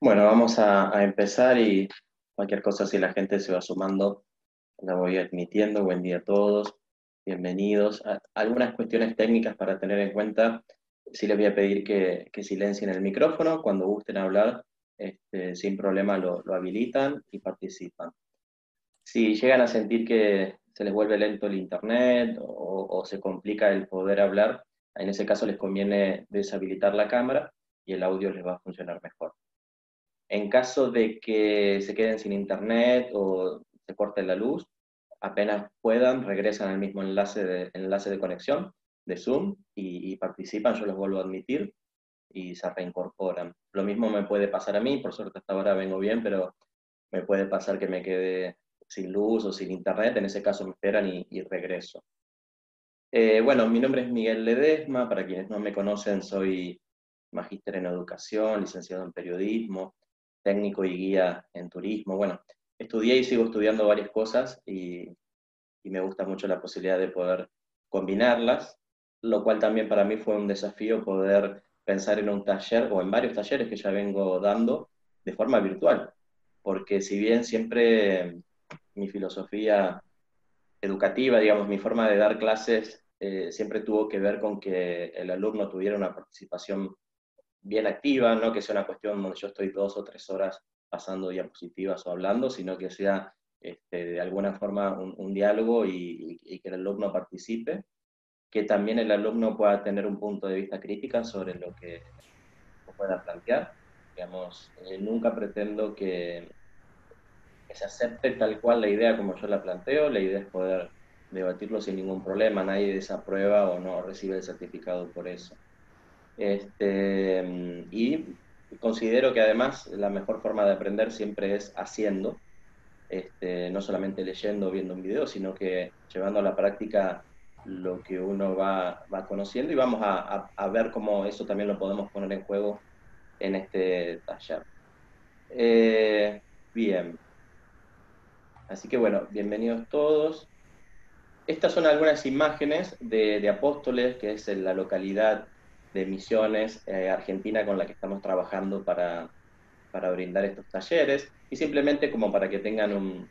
Bueno, vamos a, empezar y cualquier cosa si la gente se va sumando, la voy admitiendo. Buen día a todos, bienvenidos. algunas cuestiones técnicas para tener en cuenta. Sí les voy a pedir que, silencien el micrófono. Cuando gusten hablar, este, sin problema lo, habilitan y participan. Si llegan a sentir que se les vuelve lento el internet o, o se complica el poder hablar, en ese caso les conviene deshabilitar la cámara y el audio les va a funcionar mejor. En caso de que se queden sin internet o se corte la luz, apenas puedan, regresan al mismo enlace de, enlace de conexión de Zoom y, participan, yo los vuelvo a admitir y se reincorporan. Lo mismo me puede pasar a mí, por suerte hasta ahora vengo bien, pero me puede pasar que me quede sin luz o sin internet, en ese caso me esperan y, regreso. Eh, bueno, mi nombre es Miguel Ledesma, para quienes no me conocen soy magíster en educación, licenciado en periodismo, técnico y guía en turismo. Bueno, estudié y sigo estudiando varias cosas y, me gusta mucho la posibilidad de poder combinarlas, lo cual también para mí fue un desafío poder pensar en un taller o en varios talleres que ya vengo dando de forma virtual, porque si bien siempre mi filosofía educativa, digamos, mi forma de dar clases eh, siempre tuvo que ver con que el alumno tuviera una participación bien activa, no que sea una cuestión donde yo estoy dos o tres horas pasando diapositivas o hablando, sino que sea este, de alguna forma un, diálogo y, que el alumno participe, que también el alumno pueda tener un punto de vista crítica sobre lo que pueda plantear. Digamos, eh, nunca pretendo que, que se acepte tal cual la idea como yo la planteo, la idea es poder debatirlo sin ningún problema, nadie desaprueba o no recibe el certificado por eso. Este, y considero que además la mejor forma de aprender siempre es haciendo, este, no solamente leyendo o viendo un video, sino que llevando a la práctica lo que uno va, va conociendo y vamos a, a, ver cómo eso también lo podemos poner en juego en este taller. Eh, bien. Así que bueno, bienvenidos todos. Estas son algunas imágenes de, de Apóstoles, que es en la localidad de Misiones eh, Argentina con la que estamos trabajando para, para, brindar estos talleres y simplemente como para que tengan un,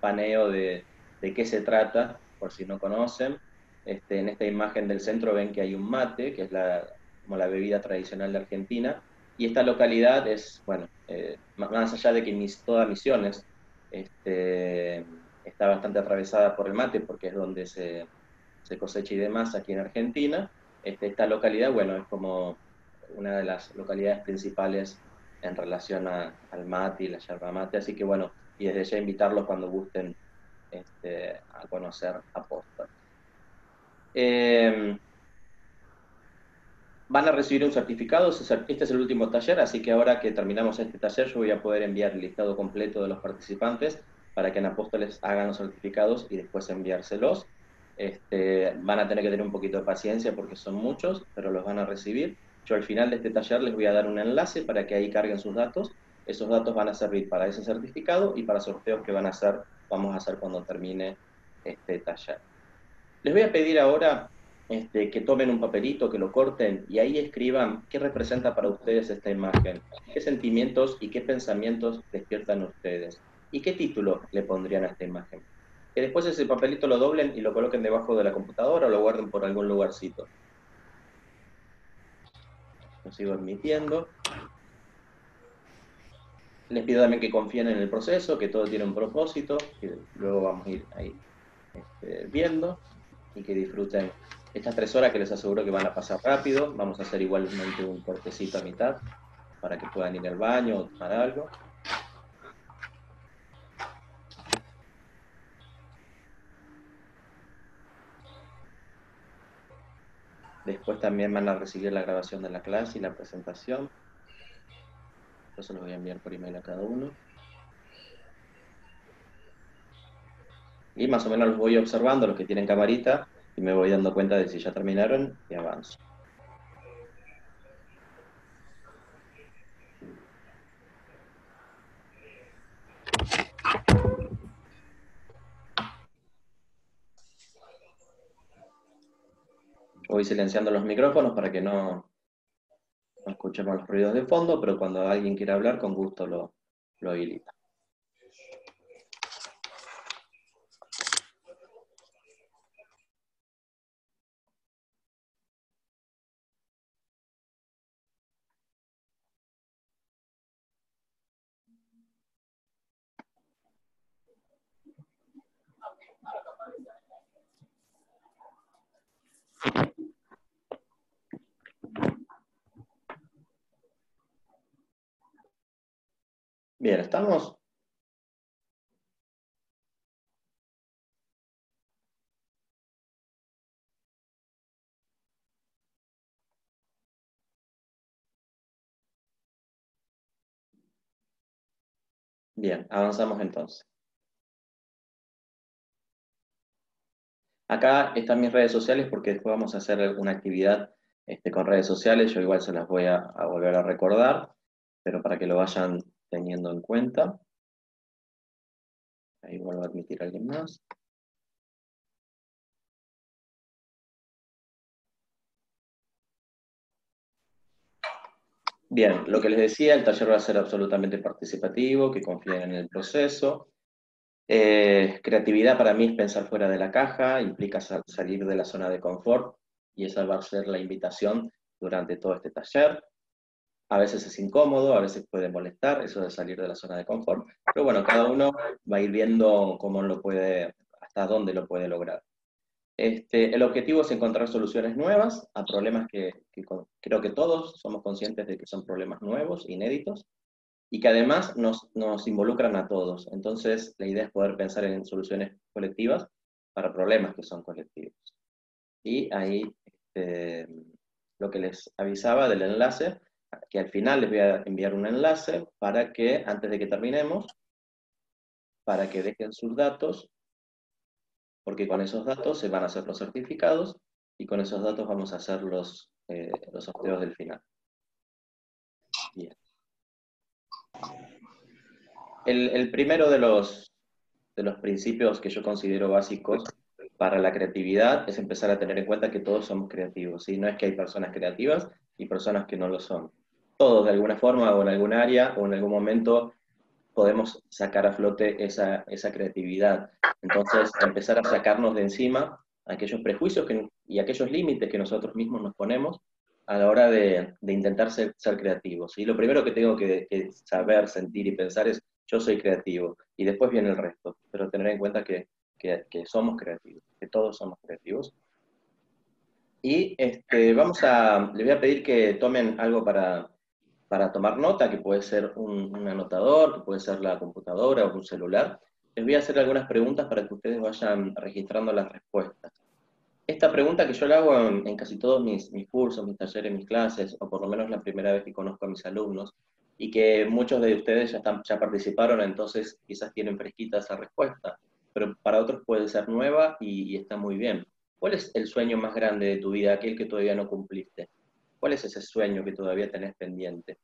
paneo de, de, qué se trata, por si no conocen. Este, en esta imagen del centro ven que hay un mate, que es la, como la bebida tradicional de Argentina, y esta localidad es, bueno, eh, más allá de que mis, toda Misiones este, está bastante atravesada por el mate, porque es donde se, se cosecha y demás aquí en Argentina, este, esta localidad, bueno, es como una de las localidades principales en relación al mate y la yerba mate, así que bueno, y desde ya invitarlos cuando gusten este, a conocer Apóstol. Eh, van a recibir un certificado, este es el último taller, así que ahora que terminamos este taller yo voy a poder enviar el listado completo de los participantes para que en Apóstoles hagan los certificados y después enviárselos. Este, van a tener que tener un poquito de paciencia porque son muchos, pero los van a recibir. Yo al final de este taller les voy a dar un enlace para que ahí carguen sus datos. Esos datos van a servir para ese certificado y para sorteos que van a hacer, vamos a hacer cuando termine este taller. Les voy a pedir ahora este, que tomen un papelito, que lo corten y ahí escriban qué representa para ustedes esta imagen, qué sentimientos y qué pensamientos despiertan ustedes y qué título le pondrían a esta imagen que después ese papelito lo doblen y lo coloquen debajo de la computadora o lo guarden por algún lugarcito. Lo sigo admitiendo. Les pido también que confíen en el proceso, que todo tiene un propósito, que luego vamos a ir ahí este, viendo y que disfruten estas tres horas que les aseguro que van a pasar rápido. Vamos a hacer igualmente un cortecito a mitad para que puedan ir al baño o tomar algo. Después también van a recibir la grabación de la clase y la presentación. Yo se los voy a enviar por email a cada uno. Y más o menos los voy observando, los que tienen camarita, y me voy dando cuenta de si ya terminaron y avanzo. Voy silenciando los micrófonos para que no, escuchemos los ruidos de fondo, pero cuando alguien quiera hablar, con gusto lo, lo habilita. Bien, ¿estamos? Bien, avanzamos entonces. Acá están mis redes sociales porque después vamos a hacer una actividad este, con redes sociales, yo igual se las voy a volver a recordar, pero para que lo vayan teniendo en cuenta. Ahí vuelvo a admitir a alguien más. Bien, lo que les decía, el taller va a ser absolutamente participativo, que confíen en el proceso. Eh, creatividad para mí es pensar fuera de la caja, implica salir de la zona de confort, y esa va a ser la invitación durante todo este taller. A veces es incómodo, a veces puede molestar eso de salir de la zona de confort, pero bueno, cada uno va a ir viendo cómo lo puede, hasta dónde lo puede lograr. Este, el objetivo es encontrar soluciones nuevas a problemas que, creo que todos somos conscientes de que son problemas nuevos, inéditos, y que además nos, nos, involucran a todos. Entonces, la idea es poder pensar en soluciones colectivas para problemas que son colectivos. Y ahí este, lo que les avisaba del enlace que al final les voy a enviar un enlace para que, antes de que terminemos, para que dejen sus datos, porque con esos datos se van a hacer los certificados y con esos datos vamos a hacer los, eh, los sorteos del final. El, el, primero de los, de los principios que yo considero básicos para la creatividad es empezar a tener en cuenta que todos somos creativos. y No es que hay personas creativas y personas que no lo son todos de alguna forma o en algún área o en algún momento podemos sacar a flote esa, creatividad. Entonces, empezar a sacarnos de encima aquellos prejuicios y aquellos límites que nosotros mismos nos ponemos a la hora de, intentar ser, creativos. Y lo primero que tengo que, saber, sentir y pensar es, yo soy creativo, y después viene el resto, pero tener en cuenta que, somos creativos, que todos somos creativos. Y este, vamos a, les voy a pedir que tomen algo para, para tomar nota, que puede ser un, anotador, que puede ser la computadora o un celular. Les voy a hacer algunas preguntas para que ustedes vayan registrando las respuestas. Esta pregunta que yo le hago en, casi todos mis, cursos, mis talleres, mis clases, o por lo menos la primera vez que conozco a mis alumnos, y que muchos de ustedes ya participaron, entonces quizás tienen fresquita esa respuesta, pero para otros puede ser nueva y, y está muy bien. ¿Cuál es el sueño más grande de tu vida, aquel que todavía no cumpliste? ¿Cuál es ese sueño que todavía tenés pendiente?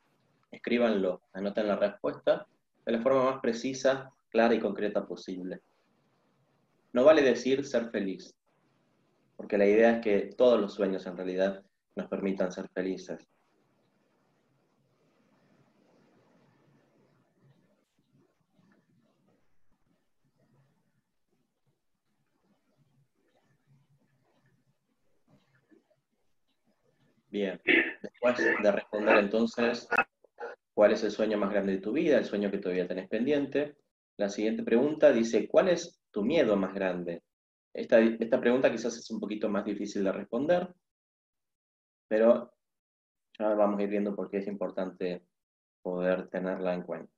Escríbanlo, anoten la respuesta de la forma más precisa, clara y concreta posible. No vale decir ser feliz, porque la idea es que todos los sueños en realidad nos permitan ser felices. Bien, después de responder entonces cuál es el sueño más grande de tu vida, el sueño que todavía tenés pendiente, la siguiente pregunta dice, ¿cuál es tu miedo más grande? Esta, esta pregunta quizás es un poquito más difícil de responder, pero ya vamos a ir viendo por qué es importante poder tenerla en cuenta.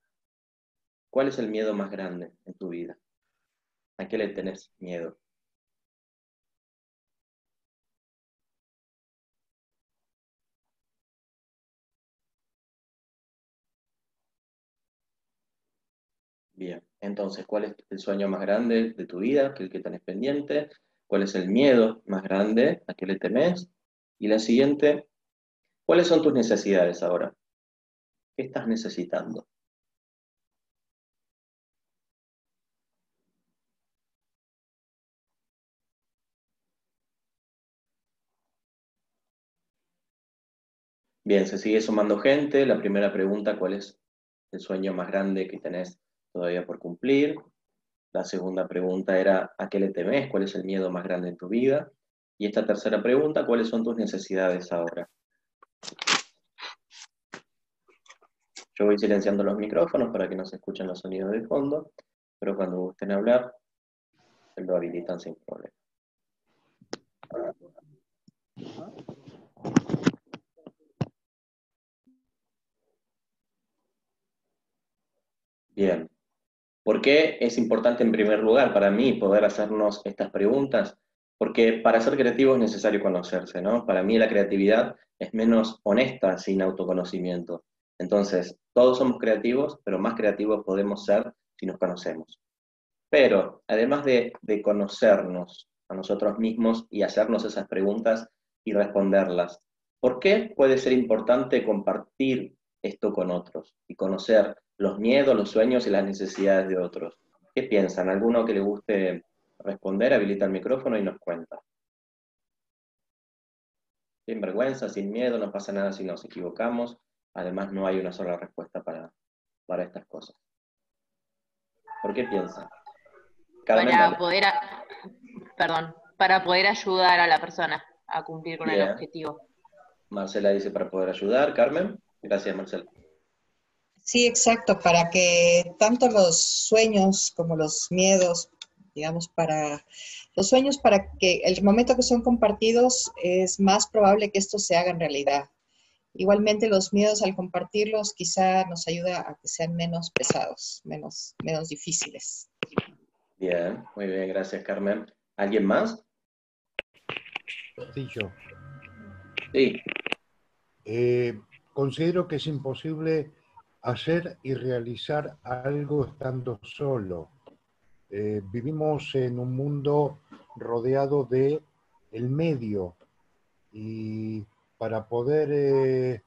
¿Cuál es el miedo más grande en tu vida? ¿A qué le tenés miedo? Bien, entonces, ¿cuál es el sueño más grande de tu vida, el que tenés pendiente? ¿Cuál es el miedo más grande a que le temes? Y la siguiente, ¿cuáles son tus necesidades ahora? ¿Qué estás necesitando? Bien, se sigue sumando gente. La primera pregunta, ¿cuál es el sueño más grande que tenés todavía por cumplir? La segunda pregunta era, ¿a qué le temes? ¿Cuál es el miedo más grande en tu vida? Y esta tercera pregunta, ¿cuáles son tus necesidades ahora? Yo voy silenciando los micrófonos para que no se escuchen los sonidos de fondo, pero cuando gusten hablar, lo habilitan sin problema. Bien. ¿Por qué es importante en primer lugar para mí poder hacernos estas preguntas? Porque para ser creativo es necesario conocerse, ¿no? Para mí la creatividad es menos honesta sin autoconocimiento. Entonces, todos somos creativos, pero más creativos podemos ser si nos conocemos. Pero, además de, de conocernos a nosotros mismos y hacernos esas preguntas y responderlas, ¿por qué puede ser importante compartir esto con otros y conocer los miedos, los sueños y las necesidades de otros. ¿Qué piensan? ¿Alguno que le guste responder? Habilita el micrófono y nos cuenta. Sin vergüenza, sin miedo, no pasa nada si nos equivocamos. Además, no hay una sola respuesta para, para estas cosas. ¿Por qué piensan? para poder, perdón, para poder ayudar a la persona a cumplir con el objetivo. Marcela dice para poder ayudar. Carmen, gracias Marcela. Sí, exacto, para que tanto los sueños como los miedos, digamos, para los sueños, para que el momento que son compartidos es más probable que estos se hagan realidad. Igualmente los miedos al compartirlos quizá nos ayuda a que sean menos pesados, menos, menos difíciles. Bien, muy bien, gracias Carmen. ¿Alguien más? Sí, yo. Sí. Eh, considero que es imposible hacer y realizar algo estando solo. Eh, vivimos en un mundo rodeado de el medio y para poder eh,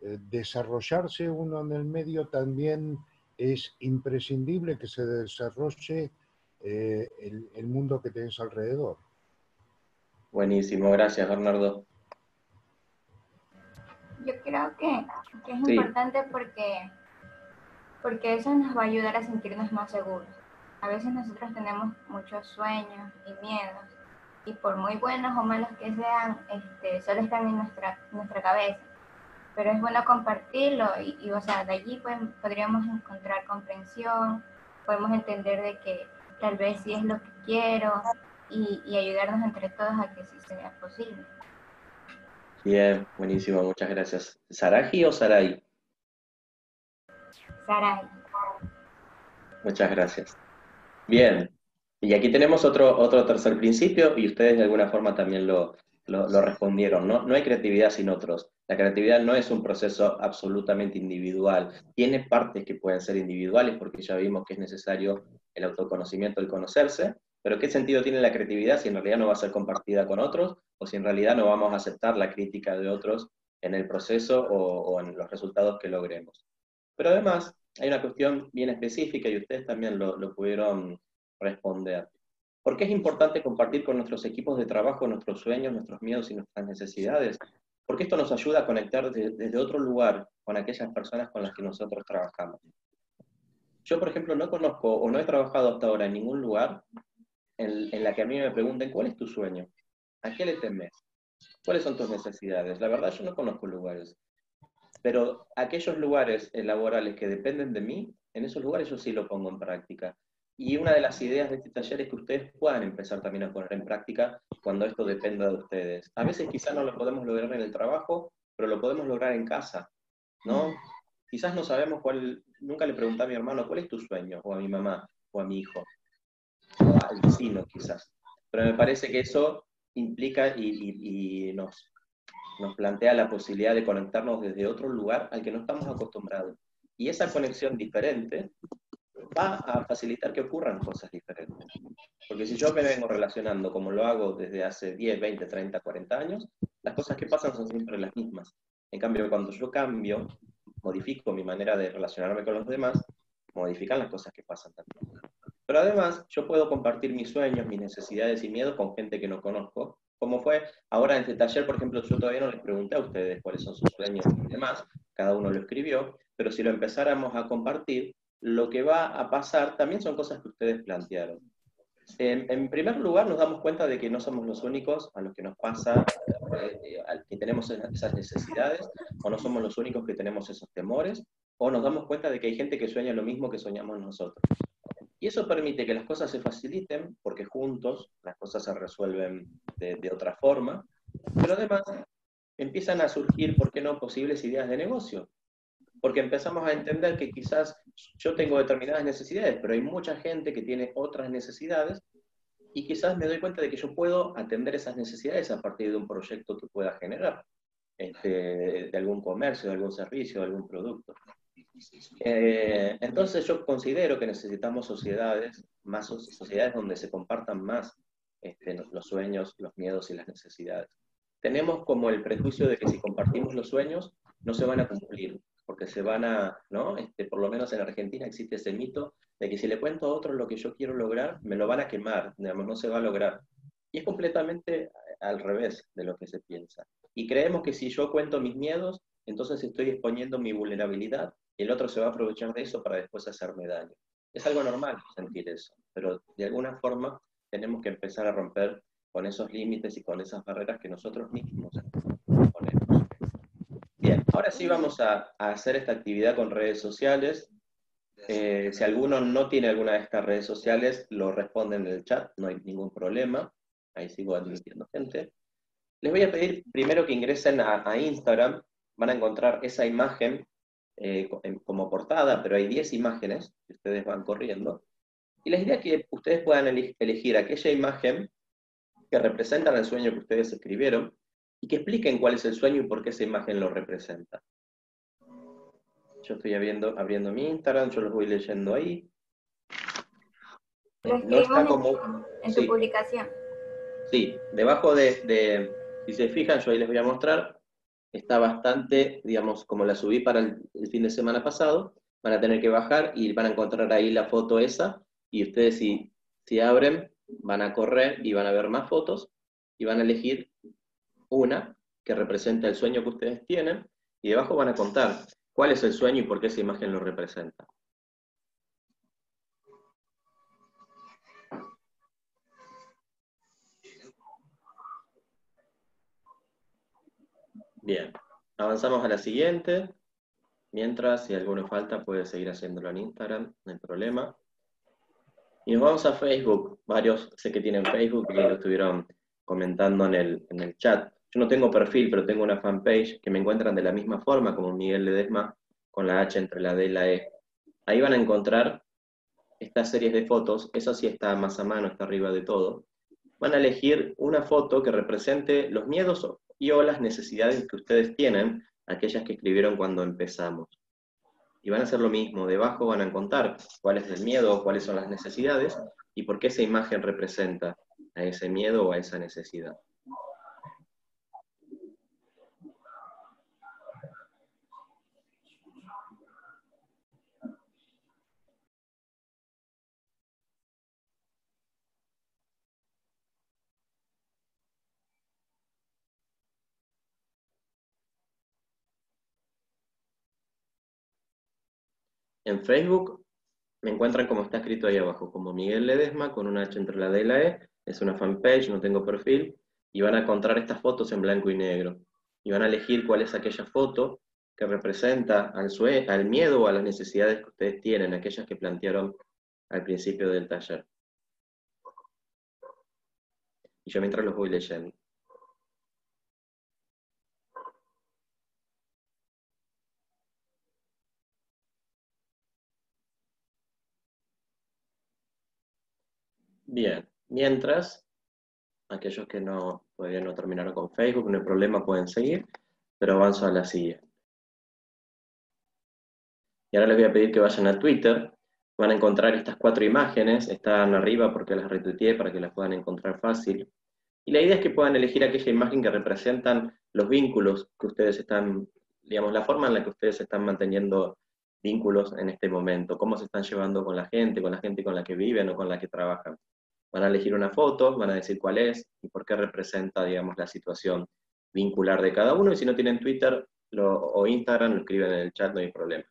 eh, desarrollarse uno en el medio también es imprescindible que se desarrolle el, mundo que tienes alrededor. Buenísimo, gracias Bernardo. Yo creo que, es importante porque, porque eso nos va a ayudar a sentirnos más seguros. A veces nosotros tenemos muchos sueños y miedos y por muy buenos o malos que sean, este, solo están en nuestra, nuestra cabeza. Pero es bueno compartirlo y, o sea, de allí pues, podríamos encontrar comprensión, podemos entender de que tal vez sí es lo que quiero y, y ayudarnos entre todos a que sí sea posible. Bien, buenísimo, muchas gracias. ¿Saraji o Sarai? Sarai. Muchas gracias. Bien, y aquí tenemos otro, otro tercer principio y ustedes de alguna forma también lo, lo, respondieron, ¿no? No hay creatividad sin otros. La creatividad no es un proceso absolutamente individual. Tiene partes que pueden ser individuales porque ya vimos que es necesario el autoconocimiento, el conocerse, pero ¿qué sentido tiene la creatividad si en realidad no va a ser compartida con otros o si en realidad no vamos a aceptar la crítica de otros en el proceso o, en los resultados que logremos? Pero además hay una cuestión bien específica y ustedes también lo, pudieron responder. ¿Por qué es importante compartir con nuestros equipos de trabajo nuestros sueños, nuestros miedos y nuestras necesidades? Porque esto nos ayuda a conectar desde otro lugar con aquellas personas con las que nosotros trabajamos. Yo, por ejemplo, no conozco o no he trabajado hasta ahora en ningún lugar en, la que a mí me pregunten, ¿cuál es tu sueño? ¿A qué le temes? ¿Cuáles son tus necesidades? La verdad, yo no conozco lugares. Pero aquellos lugares laborales que dependen de mí, en esos lugares yo sí lo pongo en práctica. Y una de las ideas de este taller es que ustedes puedan empezar también a poner en práctica cuando esto dependa de ustedes. A veces quizás no lo podemos lograr en el trabajo, pero lo podemos lograr en casa, ¿no? Quizás no sabemos cuál, nunca le pregunté a mi hermano, ¿cuál es tu sueño? O a mi mamá, o a mi hijo al vecino quizás. Pero me parece que eso implica y, nos, nos plantea la posibilidad de conectarnos desde otro lugar al que no estamos acostumbrados. Y esa conexión diferente va a facilitar que ocurran cosas diferentes. Porque si yo me vengo relacionando como lo hago desde hace 10, 20, 30, 40 años, las cosas que pasan son siempre las mismas. En cambio, cuando yo cambio, modifico mi manera de relacionarme con los demás, modifican las cosas que pasan también. Pero además, yo puedo compartir mis sueños, mis necesidades y miedos con gente que no conozco, cómo fue. Ahora en este taller, por ejemplo, yo todavía no les pregunté a ustedes cuáles son sus sueños y demás, cada uno lo escribió, pero si lo empezáramos a compartir, lo que va a pasar también son cosas que ustedes plantearon. En, primer lugar, nos damos cuenta de que no somos los únicos a los que nos pasa, eh, que tenemos esas necesidades, o no somos los únicos que tenemos esos temores, o nos damos cuenta de que hay gente que sueña lo mismo que soñamos nosotros. Y eso permite que las cosas se faciliten, porque juntos las cosas se resuelven de, otra forma, pero además empiezan a surgir, ¿por qué no?, posibles ideas de negocio. Porque empezamos a entender que quizás yo tengo determinadas necesidades, pero hay mucha gente que tiene otras necesidades y quizás me doy cuenta de que yo puedo atender esas necesidades a partir de un proyecto que pueda generar, este, de algún comercio, de algún servicio, de algún producto. Eh, entonces yo considero que necesitamos sociedades, más sociedades donde se compartan más este, los sueños, los miedos y las necesidades. Tenemos como el prejuicio de que si compartimos los sueños, no se van a cumplir, porque se van a, ¿no? Este, por lo menos en Argentina existe ese mito de que si le cuento a otros lo que yo quiero lograr, me lo van a quemar, no se va a lograr. Y es completamente al revés de lo que se piensa. Y creemos que si yo cuento mis miedos, entonces estoy exponiendo mi vulnerabilidad y el otro se va a aprovechar de eso para después hacerme daño. Es algo normal sentir eso, pero de alguna forma tenemos que empezar a romper con esos límites y con esas barreras que nosotros mismos ponemos. Bien, ahora sí vamos a, hacer esta actividad con redes sociales. Eh, si alguno no tiene alguna de estas redes sociales, lo responden en el chat, no hay ningún problema. Ahí sigo admitiendo gente. Les voy a pedir primero que ingresen a Instagram, van a encontrar esa imagen eh, como portada, pero hay 10 imágenes que ustedes van corriendo. Y la idea es que ustedes puedan elegir aquella imagen que representan el sueño que ustedes escribieron y que expliquen cuál es el sueño y por qué esa imagen lo representa. Yo estoy abriendo, abriendo mi Instagram, yo los voy leyendo ahí. no está como, en, tu publicación. Sí, debajo de, de, si se fijan, yo ahí les voy a mostrar, está bastante, digamos, como la subí para el, fin de semana pasado, van a tener que bajar y van a encontrar ahí la foto esa, y ustedes si, si abren, van a correr y van a ver más fotos, y van a elegir una que representa el sueño que ustedes tienen, y debajo van a contar cuál es el sueño y por qué esa imagen lo representa. Bien, avanzamos a la siguiente. Mientras, si alguno falta, puede seguir haciéndolo en Instagram, no hay problema. Y nos vamos a Facebook. Varios sé que tienen Facebook y lo estuvieron comentando en el, en el chat. Yo no tengo perfil, pero tengo una fanpage que me encuentran de la misma forma como Miguel Ledesma, con la H entre la D y la E. Ahí van a encontrar estas series de fotos, esa sí está más a mano, está arriba de todo. Van a elegir una foto que represente los miedos y o las necesidades que ustedes tienen, aquellas que escribieron cuando empezamos. Y van a hacer lo mismo, debajo van a contar cuál es el miedo, cuáles son las necesidades y por qué esa imagen representa a ese miedo o a esa necesidad. En Facebook me encuentran como está escrito ahí abajo, como Miguel Ledesma, con una H entre la D y la E, es una fanpage, no tengo perfil, y van a encontrar estas fotos en blanco y negro. Y van a elegir cuál es aquella foto que representa al, al miedo o a las necesidades que ustedes tienen, aquellas que plantearon al principio del taller. Y yo mientras los voy leyendo. Bien, mientras, aquellos que no, todavía no terminaron con Facebook, no hay problema, pueden seguir, pero avanzo a la siguiente. Y ahora les voy a pedir que vayan a Twitter, van a encontrar estas cuatro imágenes, están arriba porque las retuiteé para que las puedan encontrar fácil. Y la idea es que puedan elegir aquella imagen que representan los vínculos que ustedes están, digamos, la forma en la que ustedes están manteniendo vínculos en este momento, cómo se están llevando con la gente, con la gente con la que viven o con la que trabajan. Van a elegir una foto, van a decir cuál es y por qué representa, digamos, la situación vincular de cada uno, y si no tienen Twitter o Instagram, lo escriben en el chat, no hay problema.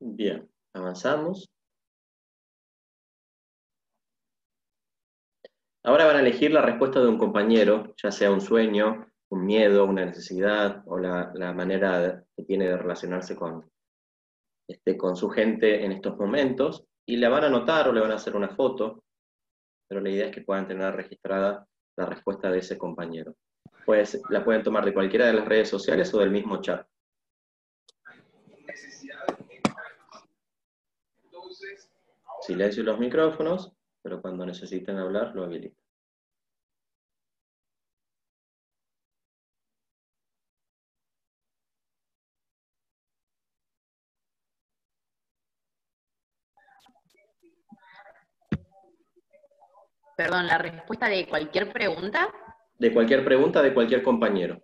Bien, avanzamos. Ahora van a elegir la respuesta de un compañero, ya sea un sueño, un miedo, una necesidad o la, manera que tiene de relacionarse con, este, con su gente en estos momentos, y le van a anotar o le van a hacer una foto, pero la idea es que puedan tener registrada la respuesta de ese compañero. Pues la pueden tomar de cualquiera de las redes sociales o del mismo chat. Silencio los micrófonos pero cuando necesiten hablar lo habilito. Perdón, la respuesta de cualquier pregunta. De cualquier pregunta de cualquier compañero.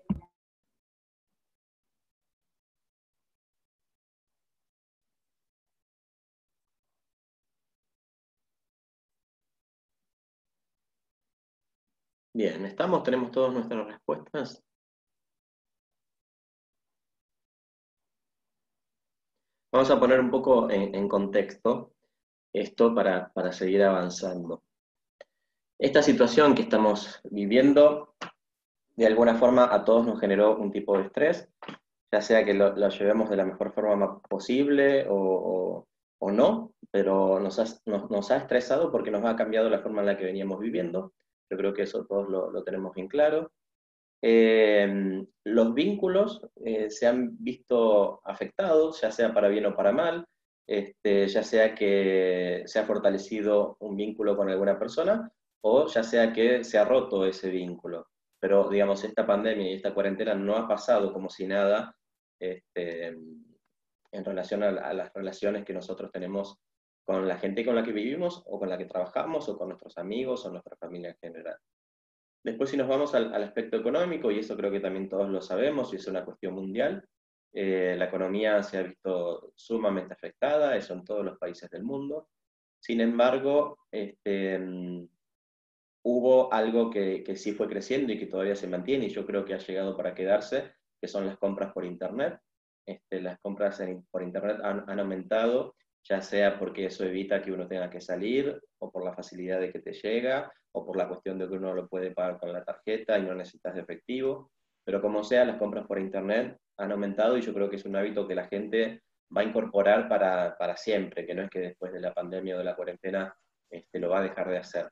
Bien, ¿estamos? ¿Tenemos todas nuestras respuestas? Vamos a poner un poco en, contexto esto para, seguir avanzando. Esta situación que estamos viviendo, de alguna forma a todos nos generó un tipo de estrés, ya sea que lo, llevemos de la mejor forma posible o, no, pero nos ha, nos ha estresado porque nos ha cambiado la forma en la que veníamos viviendo yo creo que eso todos lo, tenemos bien claro. Eh, los vínculos eh, se han visto afectados, ya sea para bien o para mal, este, ya sea que se ha fortalecido un vínculo con alguna persona o ya sea que se ha roto ese vínculo. Pero, digamos, esta pandemia y esta cuarentena no ha pasado como si nada este, en relación a, las relaciones que nosotros tenemos con la gente con la que vivimos o con la que trabajamos o con nuestros amigos o nuestra familia en general. Después si nos vamos al, aspecto económico, y eso creo que también todos lo sabemos y es una cuestión mundial, eh, la economía se ha visto sumamente afectada, eso en todos los países del mundo. Sin embargo, este, hubo algo que, que, sí fue creciendo y que todavía se mantiene, y yo creo que ha llegado para quedarse, que son las compras por Internet. Este, las compras por Internet han, han aumentado ya sea porque eso evita que uno tenga que salir, o por la facilidad de que te llega, o por la cuestión de que uno lo puede pagar con la tarjeta y no necesitas de efectivo. Pero como sea, las compras por Internet han aumentado y yo creo que es un hábito que la gente va a incorporar para, para siempre, que no es que después de la pandemia o de la cuarentena este, lo va a dejar de hacer.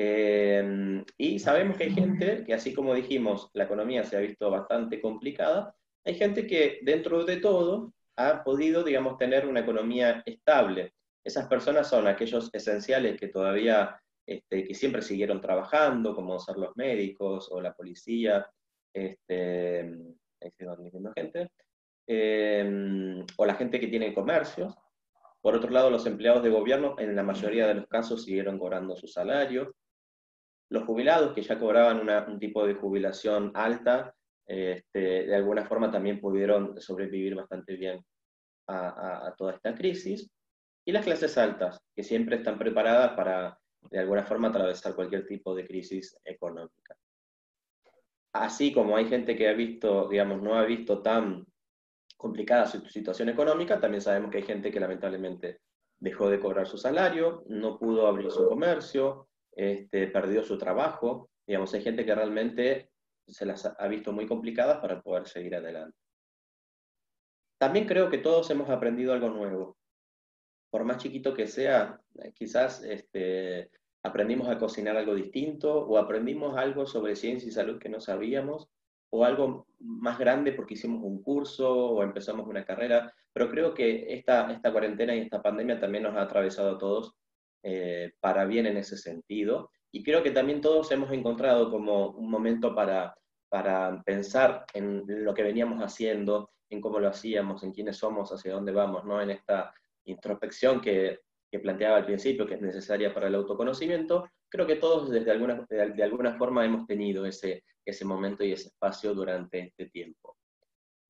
Eh, y sabemos que hay gente que, así como dijimos, la economía se ha visto bastante complicada, hay gente que dentro de todo ha podido, digamos, tener una economía estable. Esas personas son aquellos esenciales que todavía, este, que siempre siguieron trabajando, como ser los médicos o la policía, este, gente, em, o la gente que tiene comercios. Por otro lado, los empleados de gobierno en la mayoría de los casos siguieron cobrando su salario. Los jubilados que ya cobraban un tipo de jubilación alta, este, de alguna forma también pudieron sobrevivir bastante bien a, toda esta crisis, y las clases altas, que siempre están preparadas para, de alguna forma, atravesar cualquier tipo de crisis económica. Así como hay gente que ha visto, digamos, no ha visto tan complicada su situación económica, también sabemos que hay gente que lamentablemente dejó de cobrar su salario, no pudo abrir su comercio, este, perdió su trabajo. Digamos, hay gente que realmente se las ha visto muy complicadas para poder seguir adelante. También creo que todos hemos aprendido algo nuevo. Por más chiquito que sea, eh, quizás este, aprendimos a cocinar algo distinto o aprendimos algo sobre ciencia y salud que no sabíamos o algo más grande porque hicimos un curso o empezamos una carrera, pero creo que esta, esta cuarentena y esta pandemia también nos ha atravesado a todos eh, para bien en ese sentido. Y creo que también todos hemos encontrado como un momento para, para pensar en lo que veníamos haciendo, en cómo lo hacíamos, en quiénes somos, hacia dónde vamos, ¿no? En esta introspección que, que planteaba al principio, que es necesaria para el autoconocimiento, creo que todos desde alguna, de, alguna forma hemos tenido ese, ese momento y ese espacio durante este tiempo.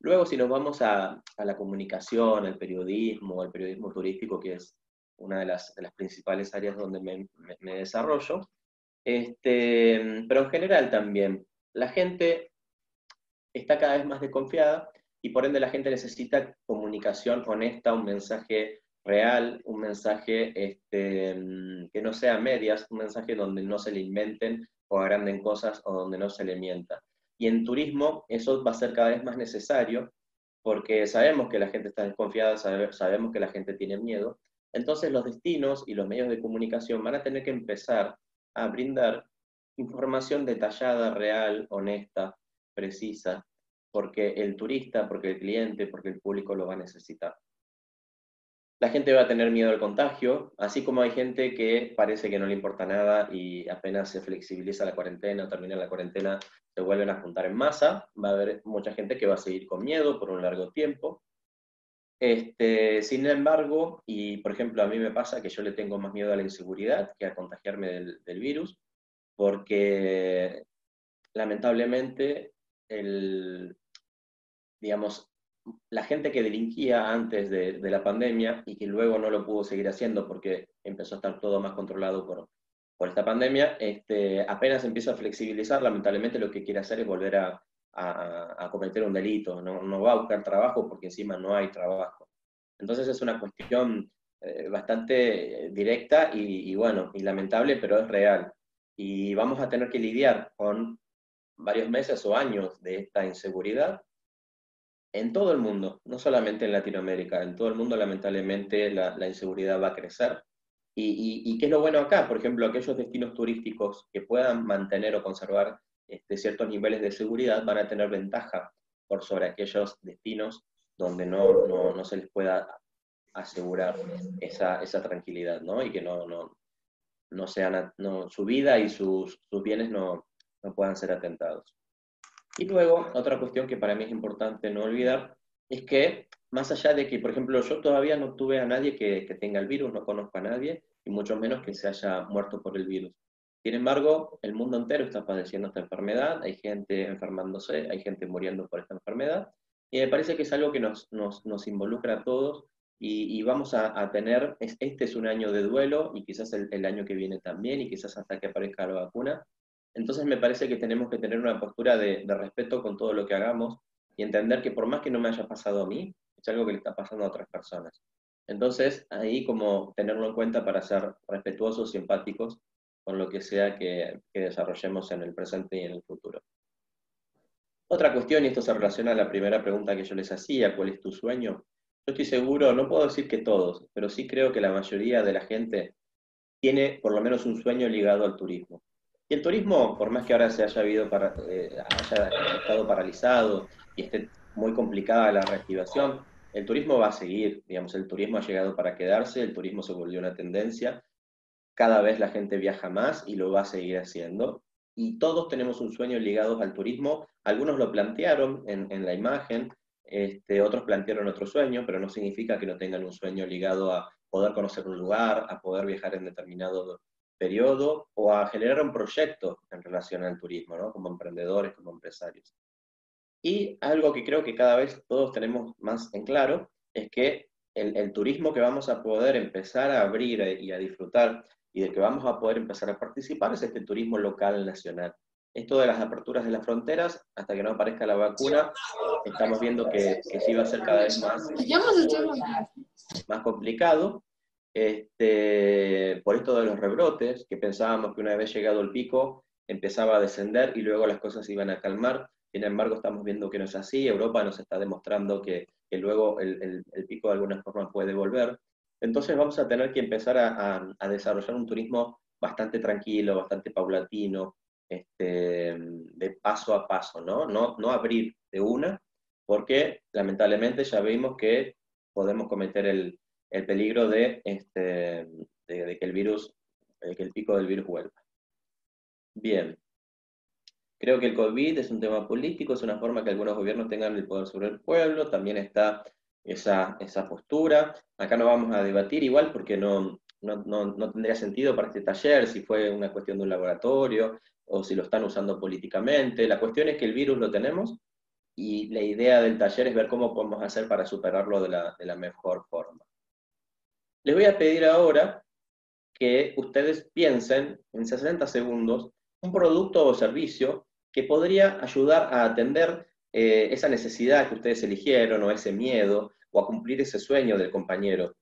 Luego, si nos vamos a, la comunicación, al periodismo, al periodismo turístico, que es una de las, principales áreas donde me, desarrollo, este, pero en general también, la gente está cada vez más desconfiada y por ende la gente necesita comunicación honesta, un mensaje real, un mensaje este, que no sea medias, un mensaje donde no se le inventen o agranden cosas o donde no se le mienta. Y en turismo eso va a ser cada vez más necesario porque sabemos que la gente está desconfiada, sabemos que la gente tiene miedo. Entonces los destinos y los medios de comunicación van a tener que empezar a brindar información detallada, real, honesta, precisa, porque el turista, porque el cliente, porque el público lo va a necesitar la gente va a tener miedo al contagio, así como hay gente que parece que no le importa nada y apenas se flexibiliza la cuarentena o termina la cuarentena, se vuelven a juntar en masa. Va a haber mucha gente que va a seguir con miedo por un largo tiempo. Este, sin embargo, y por ejemplo a mí me pasa que yo le tengo más miedo a la inseguridad que a contagiarme del, virus, porque lamentablemente el, digamos, la gente que delinquía antes de, la pandemia y que luego no lo pudo seguir haciendo porque empezó a estar todo más controlado por, por esta pandemia, este, apenas empieza a flexibilizar, lamentablemente lo que quiere hacer es volver a, a, cometer un delito, no, no, va a buscar trabajo porque encima no hay trabajo. Entonces es una cuestión eh, bastante directa y, y bueno, y lamentable, pero es real. Y vamos a tener que lidiar con varios meses o años de esta inseguridad en todo el mundo, no solamente en Latinoamérica, en todo el mundo lamentablemente la, inseguridad va a crecer. Y, qué es lo bueno acá? Por ejemplo, aquellos destinos turísticos que puedan mantener o conservar este, ciertos niveles de seguridad van a tener ventaja por sobre aquellos destinos donde no, no, se les pueda asegurar esa, esa tranquilidad, ¿no? Y que no, no, no sean, no, su vida y sus, sus bienes no, no puedan ser atentados. Y luego, otra cuestión que para mí es importante no olvidar, es que más allá de que, por ejemplo, yo todavía no tuve a nadie que, tenga el virus, no conozco a nadie, y mucho menos que se haya muerto por el virus. Sin embargo, el mundo entero está padeciendo esta enfermedad, hay gente enfermándose, hay gente muriendo por esta enfermedad, y me parece que es algo que nos, nos, involucra a todos y, vamos a, tener, este es un año de duelo y quizás el, año que viene también y quizás hasta que aparezca la vacuna, entonces me parece que tenemos que tener una postura de, respeto con todo lo que hagamos y entender que por más que no me haya pasado a mí, es algo que le está pasando a otras personas. Entonces, ahí como tenerlo en cuenta para ser respetuosos y empáticos con lo que sea que, desarrollemos en el presente y en el futuro. Otra cuestión, y esto se relaciona a la primera pregunta que yo les hacía, ¿cuál es tu sueño? Yo estoy seguro, no puedo decir que todos, pero sí creo que la mayoría de la gente tiene por lo menos un sueño ligado al turismo. Y el turismo, por más que ahora se haya, habido eh, haya estado paralizado y esté muy complicada la reactivación, el turismo va a seguir, digamos, el turismo ha llegado para quedarse, el turismo se volvió una tendencia, cada vez la gente viaja más y lo va a seguir haciendo. Y todos tenemos un sueño ligado al turismo, algunos lo plantearon en, la imagen, este, otros plantearon otro sueño, pero no significa que no tengan un sueño ligado a poder conocer un lugar, a poder viajar en determinado periodo o a generar un proyecto en relación al turismo, ¿no? como emprendedores, como empresarios. Y algo que creo que cada vez todos tenemos más en claro es que el, turismo que vamos a poder empezar a abrir y a disfrutar y del que vamos a poder empezar a participar es este turismo local nacional. Esto de las aperturas de las fronteras, hasta que no aparezca la vacuna, estamos viendo que, que sí va a ser cada vez más, más complicado, este, por esto de los rebrotes, que pensábamos que una vez llegado el pico empezaba a descender y luego las cosas iban a calmar. Sin embargo, estamos viendo que no es así. Europa nos está demostrando que, luego el, pico de alguna forma puede volver. Entonces vamos a tener que empezar a, desarrollar un turismo bastante tranquilo, bastante paulatino, este, de paso a paso, ¿no? ¿no? Abrir de una, porque lamentablemente ya vimos que podemos cometer el, el peligro de, este, de, que el virus, de que el pico del virus vuelva. Bien. Creo que el COVID es un tema político, es una forma que algunos gobiernos tengan el poder sobre el pueblo, también está esa, esa postura. Acá no vamos a debatir igual porque no, no, no, tendría sentido para este taller si fue una cuestión de un laboratorio o si lo están usando políticamente. La cuestión es que el virus lo tenemos y la idea del taller es ver cómo podemos hacer para superarlo de la, de la mejor forma. Les voy a pedir ahora que ustedes piensen en 60 segundos un producto o servicio que podría ayudar a atender eh, esa necesidad que ustedes eligieron o ese miedo o a cumplir ese sueño del compañero.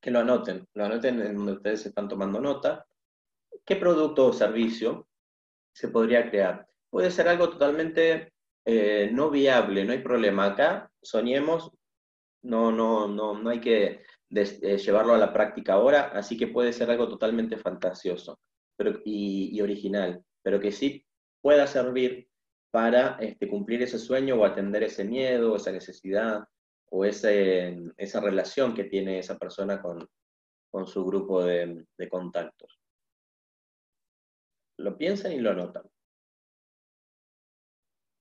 Que lo anoten, lo anoten en donde ustedes están tomando nota. ¿Qué producto o servicio se podría crear? Puede ser algo totalmente eh, no viable, no hay problema. Acá soñemos, no, no, no, no hay que eh, llevarlo a la práctica ahora, así que puede ser algo totalmente fantasioso pero, y, original, pero que sí pueda servir para este, cumplir ese sueño o atender ese miedo, esa necesidad o esa relación que tiene esa persona con, con su grupo de, de contactos. Lo piensan y lo anotan.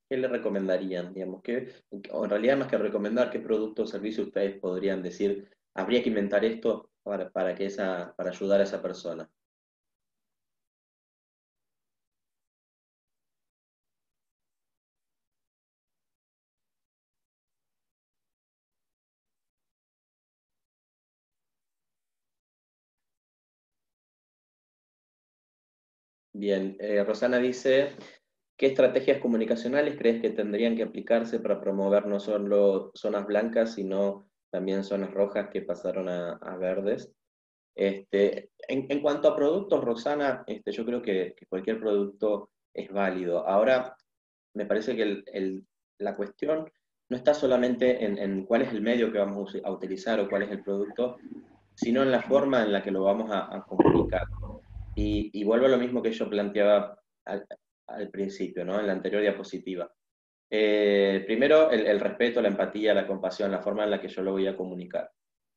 ¿qué le recomendarían? Digamos, que, en realidad, más que recomendar, ¿qué producto o servicio ustedes podrían decir? Habría que inventar esto para, para, que esa, para ayudar a esa persona. Bien, eh, Rosana dice, ¿Qué estrategias comunicacionales crees que tendrían que aplicarse para promover no solo zonas blancas, sino también zonas rojas que pasaron a, verdes? Este, en, cuanto a productos, Rosana, este, yo creo que, cualquier producto es válido. Ahora, me parece que la cuestión no está solamente en, cuál es el medio que vamos a utilizar o cuál es el producto, sino en la forma en la que lo vamos a, comunicar. Y, vuelvo a lo mismo que yo planteaba al principio, ¿no? en la anterior diapositiva. Eh, primero, el, respeto, la empatía, la compasión, la forma en la que yo lo voy a comunicar.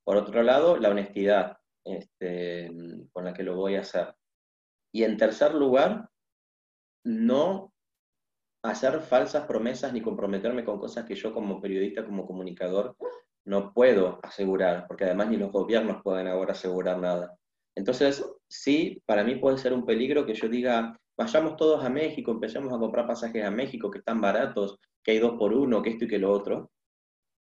Por otro lado, la honestidad este, con la que lo voy a hacer. Y en tercer lugar, no hacer falsas promesas ni comprometerme con cosas que yo como periodista, como comunicador, no puedo asegurar, porque además ni los gobiernos pueden ahora asegurar nada. Entonces, sí, para mí puede ser un peligro que yo diga, vayamos todos a México, empecemos a comprar pasajes a México que están baratos, que hay dos por uno, que esto y que lo otro,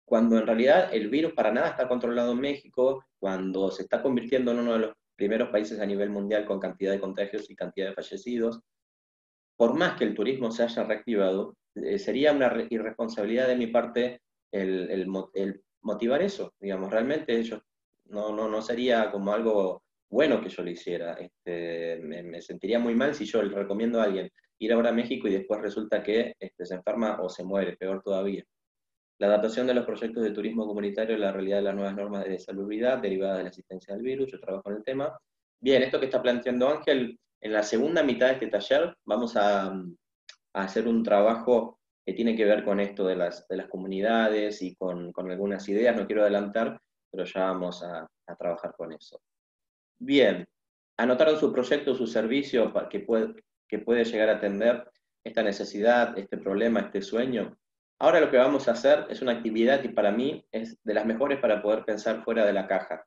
cuando en realidad el virus para nada está controlado en México, cuando se está convirtiendo en uno de los primeros países a nivel mundial con cantidad de contagios y cantidad de fallecidos, por más que el turismo se haya reactivado, eh, sería una irresponsabilidad de mi parte el, motivar eso, digamos, realmente ellos no, no, no sería como algo bueno que yo lo hiciera. Este, me, sentiría muy mal si yo le recomiendo a alguien ir ahora a México y después resulta que este, se enferma o se muere, peor todavía. La adaptación de los proyectos de turismo comunitario a la realidad de las nuevas normas de salubridad derivadas de la existencia del virus, yo trabajo en el tema. Bien, esto que está planteando Ángel, en la segunda mitad de este taller vamos a, hacer un trabajo que tiene que ver con esto de las, de las comunidades y con, con, algunas ideas, no quiero adelantar, pero ya vamos a trabajar con eso. Bien, anotaron su proyecto, su servicio que puede, que puede llegar a atender esta necesidad, este problema, este sueño. Ahora lo que vamos a hacer es una actividad que para mí es de las mejores para poder pensar fuera de la caja,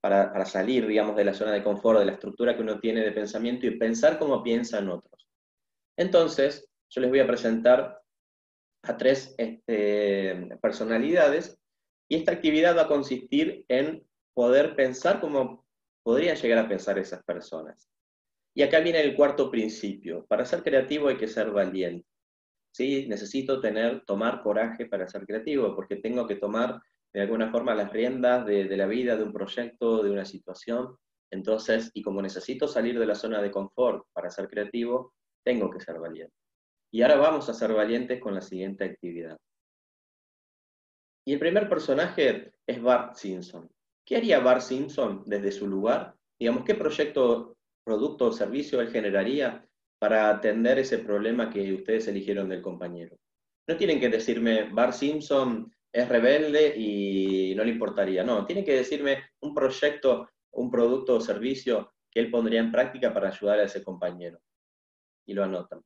para, para salir, digamos, de la zona de confort, de la estructura que uno tiene de pensamiento y pensar como piensan otros. Entonces, yo les voy a presentar a tres este, personalidades y esta actividad va a consistir en poder pensar como podrían llegar a pensar esas personas. Y acá viene el cuarto principio. Para ser creativo hay que ser valiente. ¿sí? Necesito tener, tomar coraje para ser creativo, porque tengo que tomar de alguna forma las riendas de, de la vida, de un proyecto, de una situación. Entonces, y como necesito salir de la zona de confort para ser creativo, tengo que ser valiente. Y ahora vamos a ser valientes con la siguiente actividad. Y el primer personaje es Bart Simpson. ¿Qué haría Bart Simpson desde su lugar? Digamos, ¿qué proyecto, producto o servicio él generaría para atender ese problema que ustedes eligieron del compañero? No tienen que decirme, Bart Simpson es rebelde y no le importaría. No, tienen que decirme un proyecto, un producto o servicio que él pondría en práctica para ayudar a ese compañero. Y lo anotan.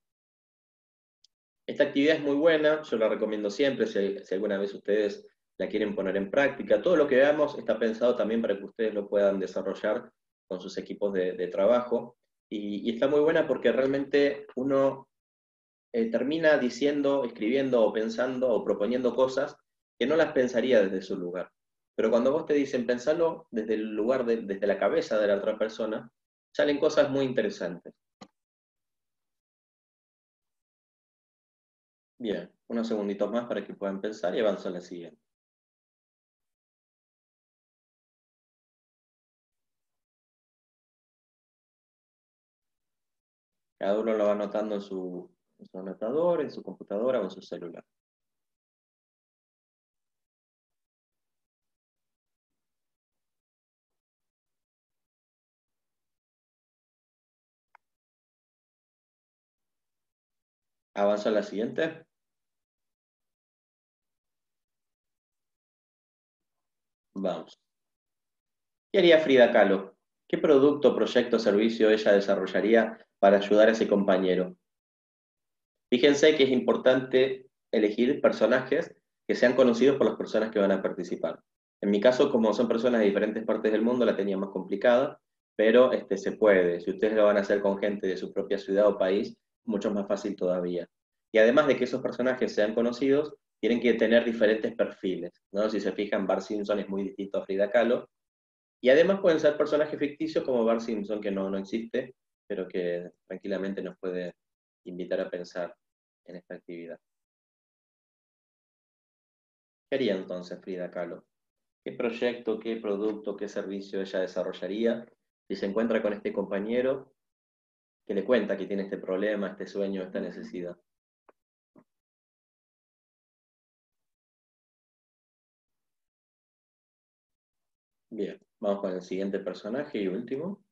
Esta actividad es muy buena, yo la recomiendo siempre, si, si alguna vez ustedes la quieren poner en práctica. Todo lo que veamos está pensado también para que ustedes lo puedan desarrollar con sus equipos de, trabajo. Y, está muy buena porque realmente uno eh, termina diciendo, escribiendo o pensando o proponiendo cosas que no las pensaría desde su lugar. Pero cuando vos te dicen pensarlo desde el lugar, desde la cabeza de la otra persona, salen cosas muy interesantes. Bien, unos segunditos más para que puedan pensar y avanzo a la siguiente. Cada uno lo va anotando en su, anotador, en su computadora o en su celular. Avanza a la siguiente. Vamos. ¿Qué haría Frida Kahlo? ¿Qué producto, proyecto, servicio ella desarrollaría para ayudar a ese compañero? Fíjense que es importante elegir personajes que sean conocidos por las personas que van a participar. En mi caso, como son personas de diferentes partes del mundo, la tenía más complicada, pero este, se puede. Si ustedes lo van a hacer con gente de su propia ciudad o país, mucho más fácil todavía. Y además de que esos personajes sean conocidos, tienen que tener diferentes perfiles. ¿no? Si se fijan, Bart Simpson es muy distinto a Frida Kahlo. Y además pueden ser personajes ficticios como Bart Simpson, que no, no existe, pero que tranquilamente nos puede invitar a pensar en esta actividad. ¿Qué haría entonces Frida Kahlo? ¿Qué proyecto, qué producto, qué servicio ella desarrollaría si se encuentra con este compañero que le cuenta que tiene este problema, este sueño, esta necesidad? Bien, vamos con el siguiente personaje y último.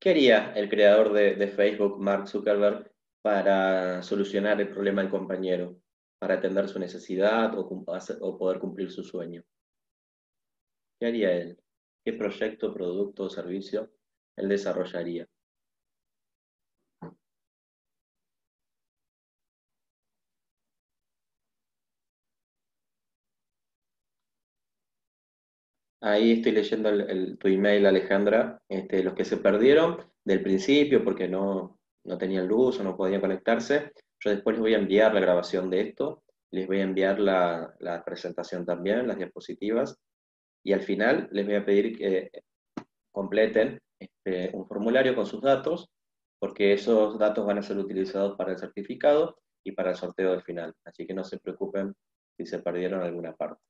¿Qué haría el creador de, Facebook, Mark Zuckerberg, para solucionar el problema del compañero, para atender su necesidad o, o poder cumplir su sueño? ¿Qué haría él? ¿Qué proyecto, producto o servicio él desarrollaría? Ahí estoy leyendo tu email, Alejandra. Este, los que se perdieron del principio porque no, tenían luz o no podían conectarse, yo después les voy a enviar la grabación de esto, les voy a enviar la, presentación también, las diapositivas, y al final les voy a pedir que completen este, un formulario con sus datos, porque esos datos van a ser utilizados para el certificado y para el sorteo del final. Así que no se preocupen si se perdieron alguna parte.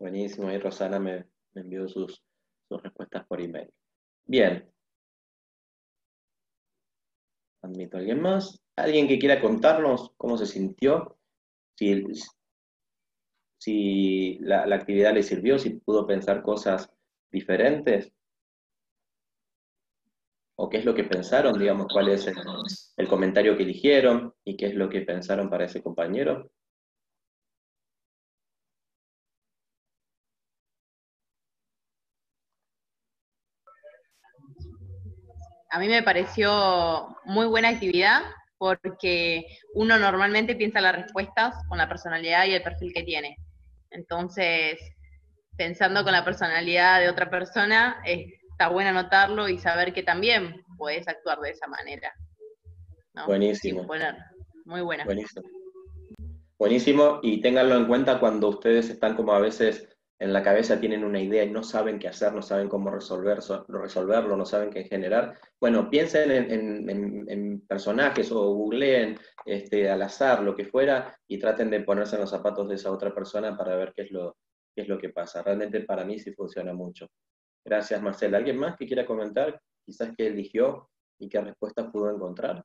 Buenísimo, ahí Rosana me, envió sus, respuestas por email. Bien. Admito a alguien más. ¿Alguien que quiera contarnos cómo se sintió? Si, si la, actividad le sirvió, si pudo pensar cosas diferentes. ¿O qué es lo que pensaron? Digamos, cuál es el comentario que eligieron y qué es lo que pensaron para ese compañero. A mí me pareció muy buena actividad porque uno normalmente piensa las respuestas con la personalidad y el perfil que tiene. Entonces, pensando con la personalidad de otra persona, está bueno notarlo y saber que también puedes actuar de esa manera. Buenísimo. muy buena. Buenísimo. Buenísimo, y ténganlo en cuenta cuando ustedes están como a veces en la cabeza tienen una idea y no saben qué hacer, no saben cómo resolver, resolverlo, no saben qué generar, bueno, piensen en, personajes o googleen este, al azar, lo que fuera, y traten de ponerse en los zapatos de esa otra persona para ver qué es lo, qué es lo que pasa. Realmente para mí sí funciona mucho. Gracias, Marcela. ¿Alguien más que quiera comentar? Quizás qué eligió y qué respuesta pudo encontrar.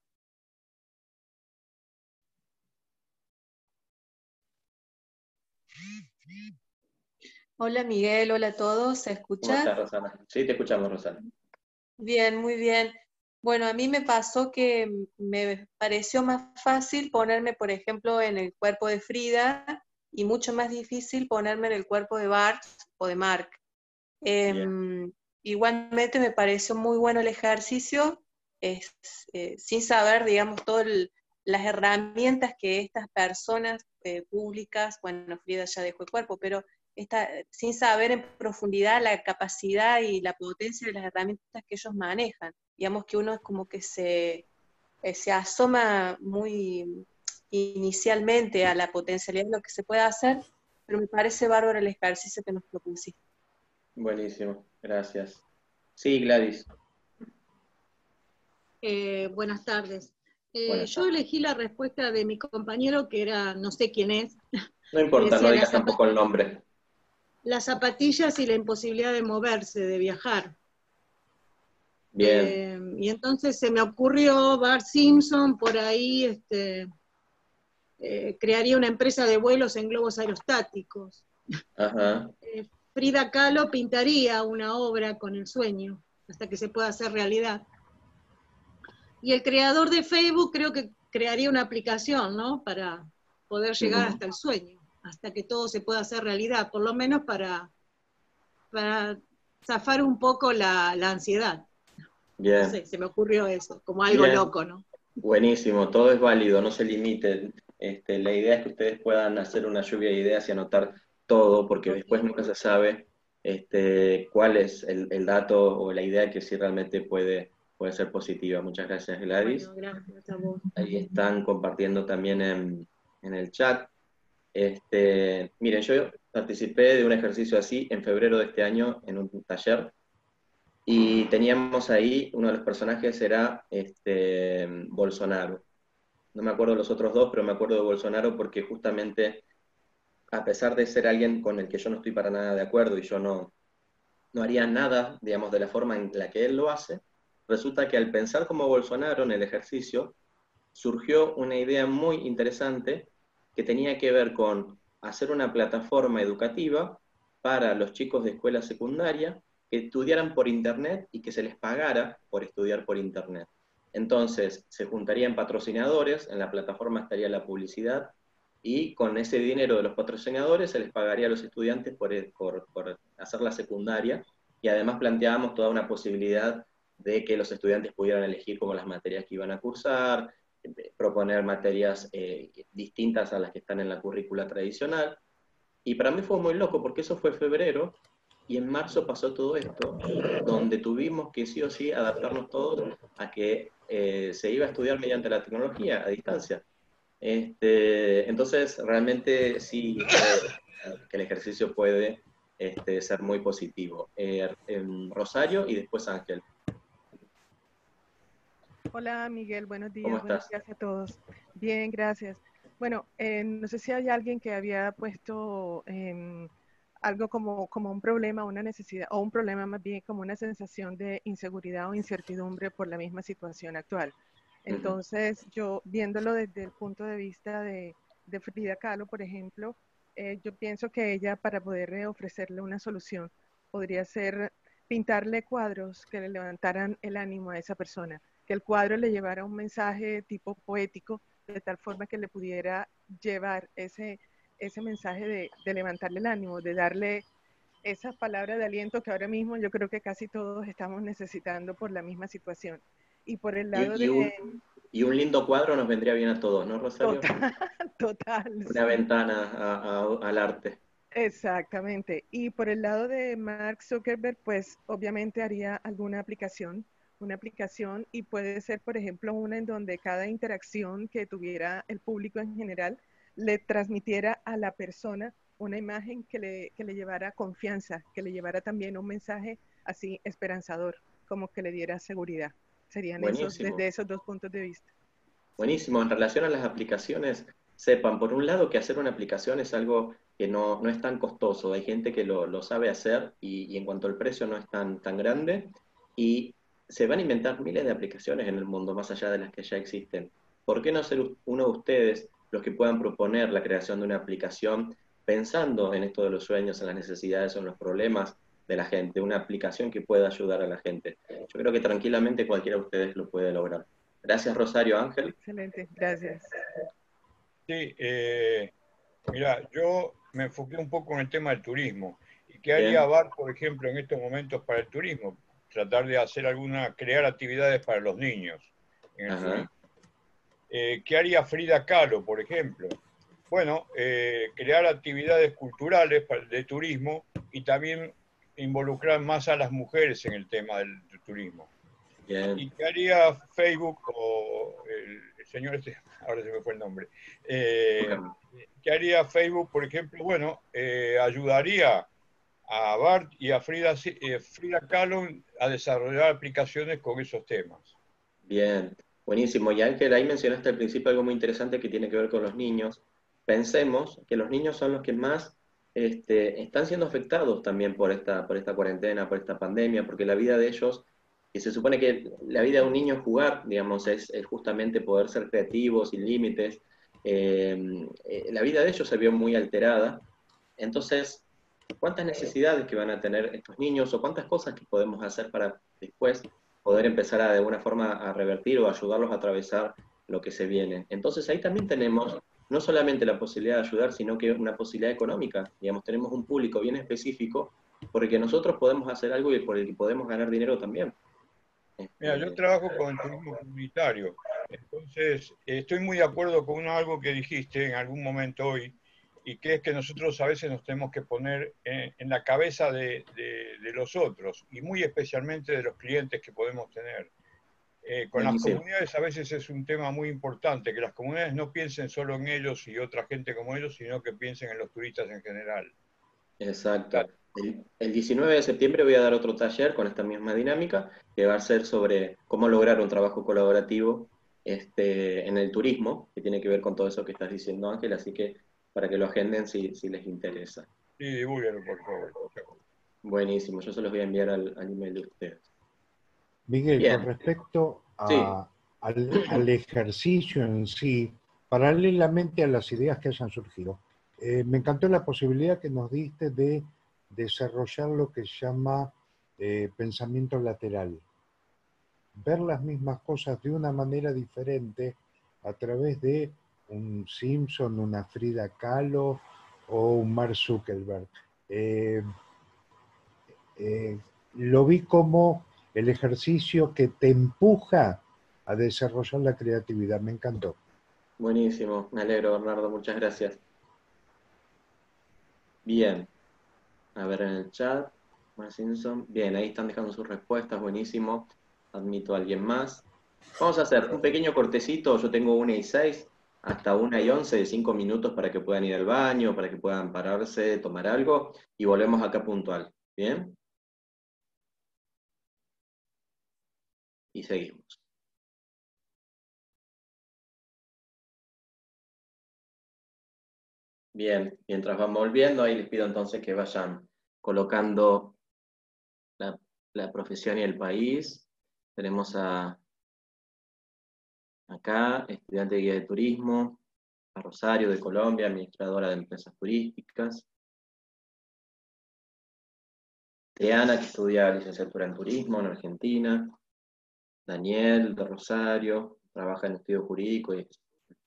Hola Miguel, hola a todos, ¿se escucha? Rosana? Sí, te escuchamos, Rosana. Bien, muy bien. Bueno, a mí me pasó que me pareció más fácil ponerme, por ejemplo, en el cuerpo de Frida y mucho más difícil ponerme en el cuerpo de Bart o de Mark. Em, igualmente me pareció muy bueno el ejercicio, es, eh, sin saber, digamos, todo el, las herramientas que estas personas eh, públicas, bueno, Frida ya dejó el cuerpo, pero esta, sin saber en profundidad la capacidad y la potencia de las herramientas que ellos manejan. Digamos que uno es como que se, eh, se asoma muy inicialmente a la potencialidad de lo que se puede hacer, pero me parece bárbaro el ejercicio que nos propusiste. Buenísimo, gracias. Sí, Gladys. Eh, buenas tardes. Eh, yo elegí la respuesta de mi compañero, que era, no sé quién es. No importa, no digas tampoco el nombre. Las zapatillas y la imposibilidad de moverse, de viajar. Bien. Eh, y entonces se me ocurrió Bart Simpson por ahí, este, eh, crearía una empresa de vuelos en globos aerostáticos. Frida Kahlo pintaría una obra con el sueño, hasta que se pueda hacer realidad. Y el creador de Facebook creo que crearía una aplicación, ¿no? Para poder llegar hasta el sueño, hasta que todo se pueda hacer realidad, por lo menos para, para zafar un poco la, ansiedad. Bien. se me ocurrió eso, como algo loco, ¿no? Buenísimo, todo es válido, no se limite. Este, la idea es que ustedes puedan hacer una lluvia de ideas y anotar todo, porque después nunca se sabe este, cuál es el, el, dato o la idea que sí realmente puede puede ser positiva. Muchas gracias, Gladys. Ahí están compartiendo también en, el chat. Este, miren, yo participé de un ejercicio así en febrero de este año en un taller y teníamos ahí, uno de los personajes era este, Bolsonaro. No me acuerdo de los otros dos, pero me acuerdo de Bolsonaro porque justamente, a pesar de ser alguien con el que yo no estoy para nada de acuerdo y yo no, no haría nada, digamos, de la forma en la que él lo hace, resulta que al pensar como Bolsonaro en el ejercicio, surgió una idea muy interesante que tenía que ver con hacer una plataforma educativa para los chicos de escuela secundaria que estudiaran por Internet y que se les pagara por estudiar por Internet. Entonces, se juntarían patrocinadores, en la plataforma estaría la publicidad, y con ese dinero de los patrocinadores se les pagaría a los estudiantes por, por hacer la secundaria, y además planteábamos toda una posibilidad de que los estudiantes pudieran elegir como las materias que iban a cursar, proponer materias eh, distintas a las que están en la currícula tradicional. Y para mí fue muy loco porque eso fue febrero y en marzo pasó todo esto, donde tuvimos que sí o sí adaptarnos todos a que eh, se iba a estudiar mediante la tecnología a distancia. Este, entonces, realmente sí que el ejercicio puede este, ser muy positivo. Eh, en Rosario y después Ángel. Hola Miguel, buenos días, buenos días a todos. Bien, gracias. Bueno, eh, no sé si hay alguien que había puesto em, algo como, como un problema, una necesidad, o un problema más bien como una sensación de inseguridad o incertidumbre por la misma situación actual. Entonces, yo viéndolo desde el punto de vista de, de Frida Kahlo, por ejemplo, eh, yo pienso que ella para poder ofrecerle una solución podría ser pintarle cuadros que le levantaran el ánimo a esa persona que el cuadro le llevara un mensaje tipo poético, de tal forma que le pudiera llevar ese, ese mensaje de, de levantarle el ánimo, de darle esa palabra de aliento que ahora mismo yo creo que casi todos estamos necesitando por la misma situación. Y por el lado de... Un, y un lindo cuadro nos vendría bien a todos, ¿no, Rosario? Total. total Una ventana al arte. Exactamente. Y por el lado de Mark Zuckerberg, pues obviamente haría alguna aplicación una aplicación y puede ser, por ejemplo, una en donde cada interacción que tuviera el público en general le transmitiera a la persona una imagen que le, que le llevara confianza, que le llevara también un mensaje así esperanzador, como que le diera seguridad. Serían esos, desde esos dos puntos de vista. Buenísimo. En relación a las aplicaciones, sepan, por un lado, que hacer una aplicación es algo que no, no es tan costoso. Hay gente que lo, lo sabe hacer y, y, en cuanto al precio no es tan, tan grande. Y se van a inventar miles de aplicaciones en el mundo, más allá de las que ya existen. ¿Por qué no ser uno de ustedes los que puedan proponer la creación de una aplicación pensando en esto de los sueños, en las necesidades o en los problemas de la gente, una aplicación que pueda ayudar a la gente? Yo creo que tranquilamente cualquiera de ustedes lo puede lograr. Gracias, Rosario Ángel. Excelente, gracias. Sí, eh, mira, yo me enfoqué un poco en el tema del turismo. ¿Y qué haría VAR, por ejemplo, en estos momentos para el turismo? Tratar de hacer alguna, crear actividades para los niños. Eh, ¿Qué haría Frida Kahlo, por ejemplo? Bueno, eh, crear actividades culturales de turismo y también involucrar más a las mujeres en el tema del, turismo. ¿Y qué haría Facebook o el, señor este, ahora se me fue el nombre, eh, qué haría Facebook, por ejemplo? Bueno, ayudaría a Bart y a Frida, Frida Kahlo a desarrollar aplicaciones con esos temas. Bien, buenísimo. Y Ángel, ahí mencionaste al principio algo muy interesante que tiene que ver con los niños. Pensemos que los niños son los que más este, están siendo afectados también por esta, por esta cuarentena, por esta pandemia, porque la vida de ellos, y se supone que la vida de un niño es jugar, digamos, es, justamente poder ser creativos, sin límites. Eh, eh, la vida de ellos se vio muy alterada. Entonces, ¿cuántas necesidades que van a tener estos niños o cuántas cosas que podemos hacer para después poder empezar a, de alguna forma a revertir o ayudarlos a atravesar lo que se viene. Entonces ahí también tenemos no solamente la posibilidad de ayudar, sino que una posibilidad económica. Digamos, tenemos un público bien específico porque nosotros podemos hacer algo y por el que podemos ganar dinero también. Mira, yo trabajo con turismo comunitario, entonces estoy muy de acuerdo con algo que dijiste en algún momento hoy, y que es que nosotros a veces nos tenemos que poner en, la cabeza de, los otros y muy especialmente de los clientes que podemos tener. Eh, con las comunidades a veces es un tema muy importante, que las comunidades no piensen solo en ellos y otra gente como ellos, sino que piensen en los turistas en general. Exacto. El, 19 de septiembre voy a dar otro taller con esta misma dinámica, que va a ser sobre cómo lograr un trabajo colaborativo este, en el turismo, que tiene que ver con todo eso que estás diciendo, Ángel, así que para que lo agenden si, les interesa. Sí, divulguenlo, por favor. Buenísimo, yo se los voy a enviar al, email de ustedes. Miguel, con respecto al, ejercicio en sí, paralelamente a las ideas que hayan surgido, eh, me encantó la posibilidad que nos diste de desarrollar lo que se llama eh, pensamiento lateral. Ver las mismas cosas de una manera diferente a través de un Simpson, una Frida Kahlo o un Mark Zuckerberg. Eh, eh, lo vi como el ejercicio que te empuja a desarrollar la creatividad. Me encantó. Buenísimo, me alegro, Bernardo, muchas gracias. Bien, a ver en el chat, Mark Simpson. Bien, ahí están dejando sus respuestas, buenísimo. Admito a alguien más. Vamos a hacer un pequeño cortecito, yo tengo una y seis, hasta una y once de cinco minutos para que puedan ir al baño, para que puedan pararse, tomar algo, y volvemos acá puntual. ¿Bien? Y seguimos. Bien, mientras van volviendo, ahí les pido entonces que vayan colocando la, la profesión y el país. Tenemos a Acá, estudiante de guía de turismo, a Rosario de Colombia, administradora de empresas turísticas. Triana, que estudia licenciatura en turismo en Argentina. Daniel de Rosario, trabaja en estudio jurídico y es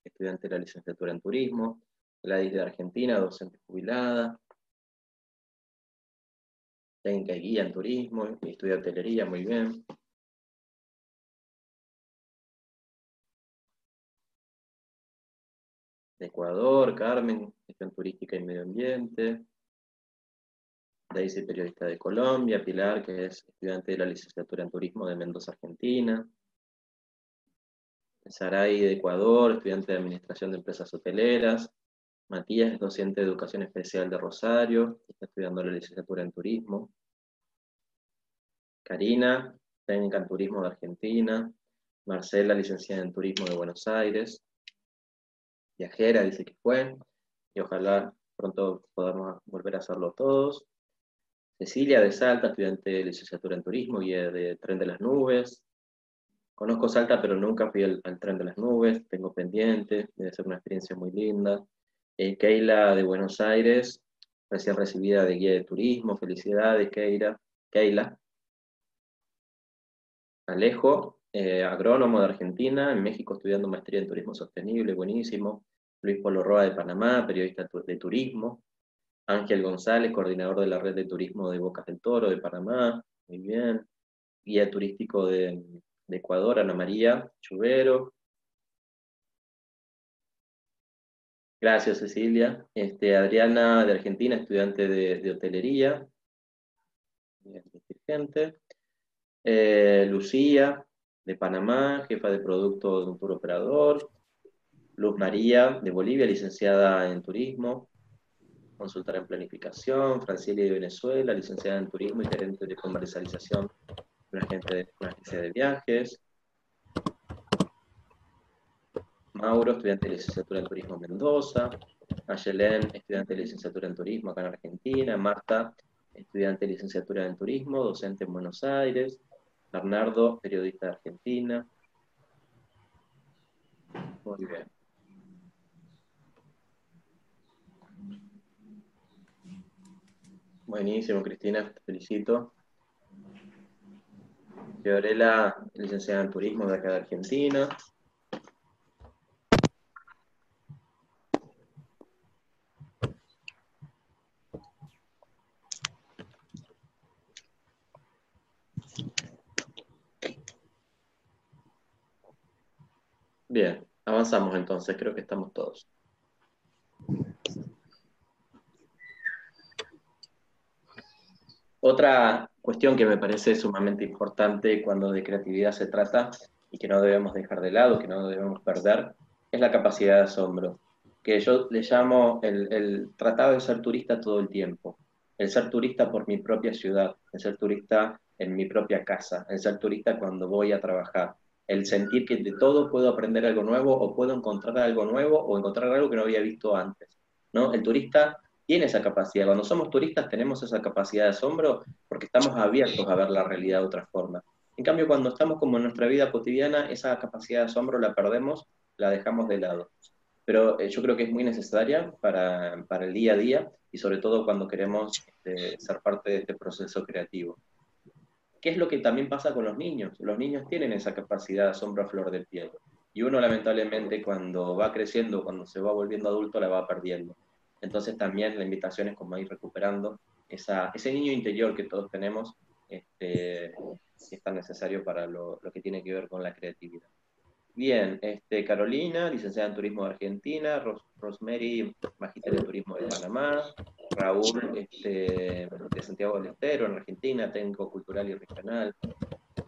estudiante de la licenciatura en turismo. Gladys de Argentina, docente jubilada. Técnica y guía en turismo, estudia hotelería, muy bien. De Ecuador, Carmen, gestión turística y medio ambiente. Daisy, periodista de Colombia, Pilar, que es estudiante de la licenciatura en turismo de Mendoza, Argentina. Saray de Ecuador, estudiante de administración de empresas hoteleras. Matías es docente de educación especial de Rosario, está estudiando la licenciatura en turismo. Karina, técnica en turismo de Argentina. Marcela, licenciada en turismo de Buenos Aires viajera, dice que fue, y ojalá pronto podamos volver a hacerlo todos. Cecilia de Salta, estudiante de licenciatura en turismo y de Tren de las Nubes. Conozco Salta, pero nunca fui al, Tren de las Nubes, tengo pendiente, debe ser una experiencia muy linda. Eh, Keila de Buenos Aires, recién recibida de guía de turismo, felicidades Keila. Keila. Alejo, eh, agrónomo de Argentina, en México estudiando maestría en turismo sostenible, buenísimo. Luis Polo Roa de Panamá, periodista de turismo. Ángel González, coordinador de la red de turismo de Bocas del Toro de Panamá, muy bien. Guía turístico de, Ecuador, Ana María Chubero. Gracias, Cecilia. Este, Adriana de Argentina, estudiante de, hotelería. Eh, Lucía de Panamá, jefa de producto de un tour operador. Luz María de Bolivia, licenciada en turismo, consultora en planificación. Francilia de Venezuela, licenciada en turismo y gerente de comercialización de una agencia de viajes. Mauro, estudiante de licenciatura en Turismo Mendoza, Ayelén, estudiante de licenciatura en Turismo acá en Argentina, Marta, estudiante de licenciatura en Turismo, docente en Buenos Aires, Bernardo, periodista de Argentina. Muy bien. Buenísimo, Cristina, te felicito. Fiorella, licenciada en Turismo de acá de Argentina. Bien, avanzamos entonces, creo que estamos todos. Otra cuestión que me parece sumamente importante cuando de creatividad se trata y que no debemos dejar de lado, que no debemos perder, es la capacidad de asombro, que yo le llamo el, tratado de ser turista todo el tiempo, el ser turista por mi propia ciudad, el ser turista en mi propia casa, el ser turista cuando voy a trabajar, el sentir que de todo puedo aprender algo nuevo o puedo encontrar algo nuevo o encontrar algo que no había visto antes. ¿no? El turista tiene esa capacidad. Cuando somos turistas tenemos esa capacidad de asombro porque estamos abiertos a ver la realidad de otra forma. En cambio, cuando estamos como en nuestra vida cotidiana, esa capacidad de asombro la perdemos, la dejamos de lado. Pero eh, yo creo que es muy necesaria para, para, el día a día y sobre todo cuando queremos este, ser parte de este proceso creativo. ¿Qué es lo que también pasa con los niños? Los niños tienen esa capacidad de asombro a flor de piel. Y uno lamentablemente cuando va creciendo, cuando se va volviendo adulto, la va perdiendo. Entonces también la invitación es como ir recuperando ese niño interior que todos tenemos, este, es tan necesario para lo, que tiene que ver con la creatividad. Bien, este, Carolina, licenciada en Turismo de Argentina, Rosemary, magíster en Turismo de Panamá, Raúl, este, de Santiago del Estero, en Argentina, técnico cultural y regional.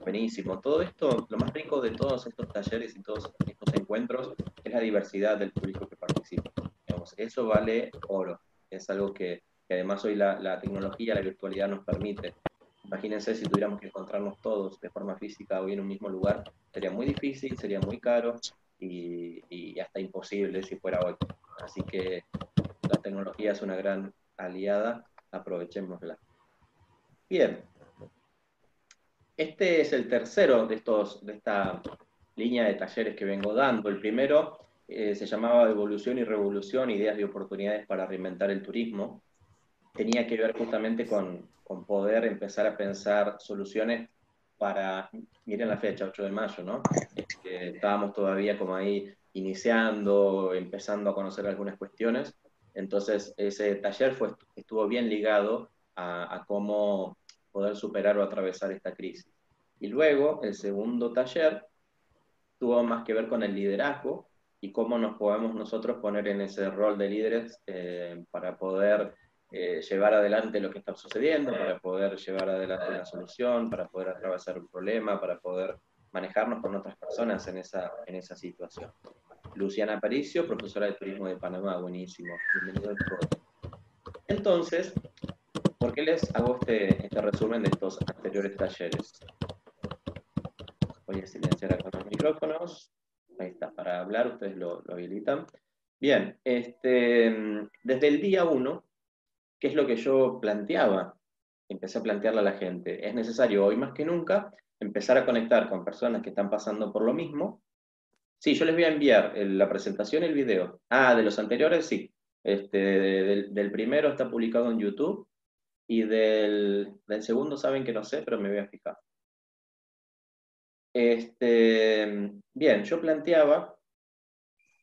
Buenísimo. Todo esto, lo más rico de todos estos talleres y todos estos encuentros es la diversidad del público que participa. Eso vale oro. Es algo que, además hoy la, tecnología, la virtualidad nos permite. Imagínense si tuviéramos que encontrarnos todos de forma física hoy en un mismo lugar, sería muy difícil, sería muy caro y, hasta imposible si fuera hoy. Así que la tecnología es una gran aliada, aprovechémosla. Bien, este es el tercero de, estos, de esta línea de talleres que vengo dando. El primero eh, se llamaba Evolución y Revolución, Ideas y Oportunidades para Reinventar el Turismo. Tenía que ver justamente con, con poder empezar a pensar soluciones para, miren la fecha, 8 de mayo, ¿no? estábamos todavía como ahí iniciando, empezando a conocer algunas cuestiones. Entonces, ese taller fue, estuvo bien ligado a, a cómo poder superar o atravesar esta crisis. Y luego, el segundo taller tuvo más que ver con el liderazgo y cómo nos podemos nosotros poner en ese rol de líderes eh, para poder eh, llevar adelante lo que está sucediendo, para poder llevar adelante una solución, para poder atravesar un problema, para poder manejarnos con otras personas en esa, en esa situación. Luciana Aparicio, profesora de turismo de Panamá, buenísimo. Bienvenido al Entonces, ¿por qué les hago este, este resumen de estos anteriores talleres? Voy a silenciar acá los micrófonos. Ahí está, para hablar ustedes lo, habilitan. Bien, este, desde el día 1 ¿Qué es lo que yo planteaba? Empecé a plantearle a la gente. Es necesario hoy más que nunca empezar a conectar con personas que están pasando por lo mismo. Sí, yo les voy a enviar la presentación y el video. Ah, de los anteriores, sí. Este, del, primero está publicado en YouTube y del, segundo saben que no sé, pero me voy a fijar. Este, bien, yo planteaba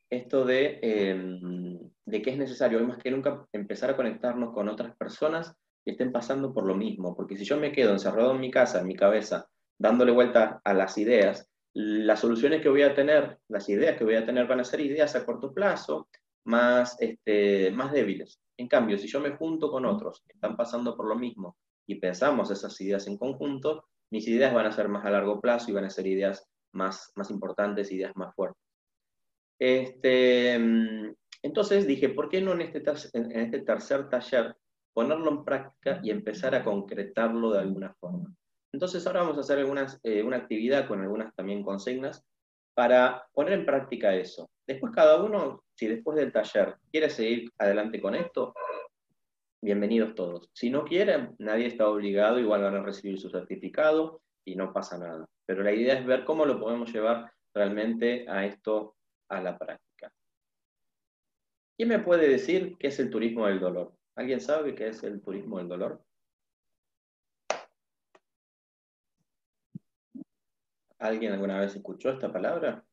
esto de em, de que es necesario hoy más que nunca empezar a conectarnos con otras personas que estén pasando por lo mismo, porque si yo me quedo encerrado en mi casa, en mi cabeza, dándole vuelta a las ideas, las soluciones que voy a tener, las ideas que voy a tener van a ser ideas a corto plazo, más, este, más débiles. En cambio, si yo me junto con otros que están pasando por lo mismo y pensamos esas ideas en conjunto, mis ideas van a ser más a largo plazo y van a ser ideas más, más importantes, ideas más fuertes. Este, entonces dije, ¿por qué no en este, en este tercer taller ponerlo en práctica y empezar a concretarlo de alguna forma? Entonces ahora vamos a hacer algunas, eh, una actividad con algunas también consignas para poner en práctica eso. Después cada uno, si después del taller quiere seguir adelante con esto, bienvenidos todos. Si no quieren, nadie está obligado, igual van a recibir su certificado y no pasa nada. Pero la idea es ver cómo lo podemos llevar realmente a esto, a la práctica. ¿Quién me puede decir qué es el turismo del dolor? ¿Alguien sabe qué es el turismo del dolor? ¿Alguien alguna vez escuchó esta palabra?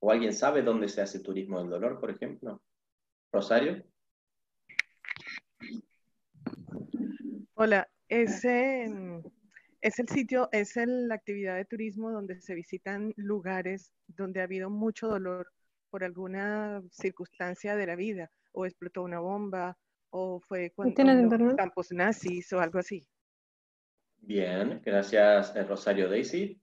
¿O alguien sabe dónde se hace turismo del dolor, por ejemplo? ¿Rosario? Hola, es, es el sitio, es la actividad de turismo donde se visitan lugares donde ha habido mucho dolor por alguna circunstancia de la vida, o explotó una bomba, o fue cuando campos nazis o algo así. Bien, gracias eh, Rosario Daisy.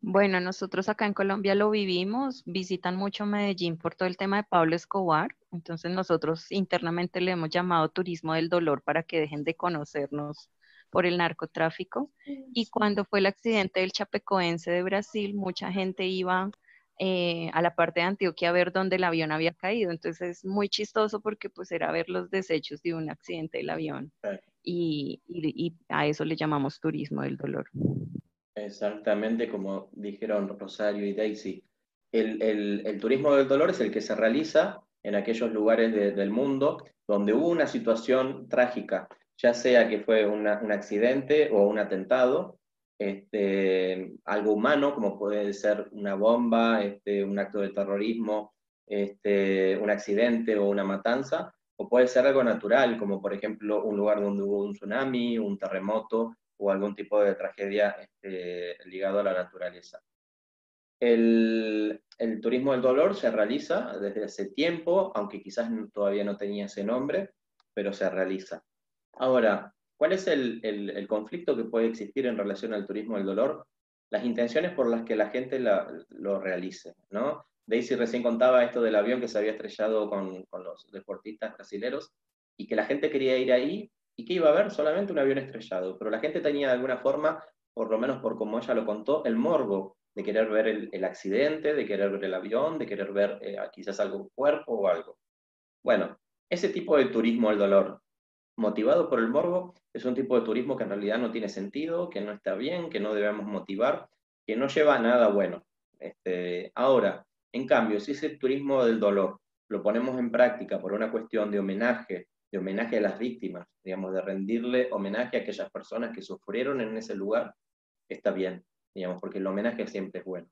Bueno, nosotros acá en Colombia lo vivimos, visitan mucho Medellín por todo el tema de Pablo Escobar, entonces nosotros internamente le hemos llamado turismo del dolor para que dejen de conocernos por el narcotráfico. Y cuando fue el accidente del Chapecoense de Brasil, mucha gente iba eh, a la parte de Antioquia a ver dónde el avión había caído. Entonces es muy chistoso porque pues era ver los desechos de un accidente del avión. y a eso le llamamos turismo del dolor. Exactamente como dijeron Rosario y Daisy. El, turismo del dolor es el que se realiza en aquellos lugares del mundo donde hubo una situación trágica, ya sea que fue un accidente o un atentado, este, algo humano, como puede ser una bomba, este, un acto de terrorismo, este, un accidente o una matanza, o puede ser algo natural, como por ejemplo un lugar donde hubo un tsunami, un terremoto, o algún tipo de tragedia ligado a la naturaleza. El, turismo del dolor se realiza desde hace tiempo, aunque quizás todavía no tenía ese nombre, pero se realiza. Ahora, ¿cuál es el, conflicto que puede existir en relación al turismo del dolor? Las intenciones por las que la gente lo realice, ¿no? Daisy recién contaba esto del avión que se había estrellado con, los deportistas brasileros y que la gente quería ir ahí y que iba a haber solamente un avión estrellado, pero la gente tenía de alguna forma, por lo menos por como ella lo contó, el morbo de querer ver el, accidente, de querer ver el avión, de querer ver eh, quizás algún cuerpo o algo. Bueno, ese tipo de turismo al dolor, motivado por el morbo, es un tipo de turismo que en realidad no tiene sentido, que no está bien, que no debemos motivar, que no lleva a nada bueno. Este, ahora, en cambio, si ese turismo del dolor lo ponemos en práctica por una cuestión de homenaje de homenaje a las víctimas, digamos, de rendirle homenaje a aquellas personas que sufrieron en ese lugar, está bien, digamos, porque el homenaje siempre es bueno.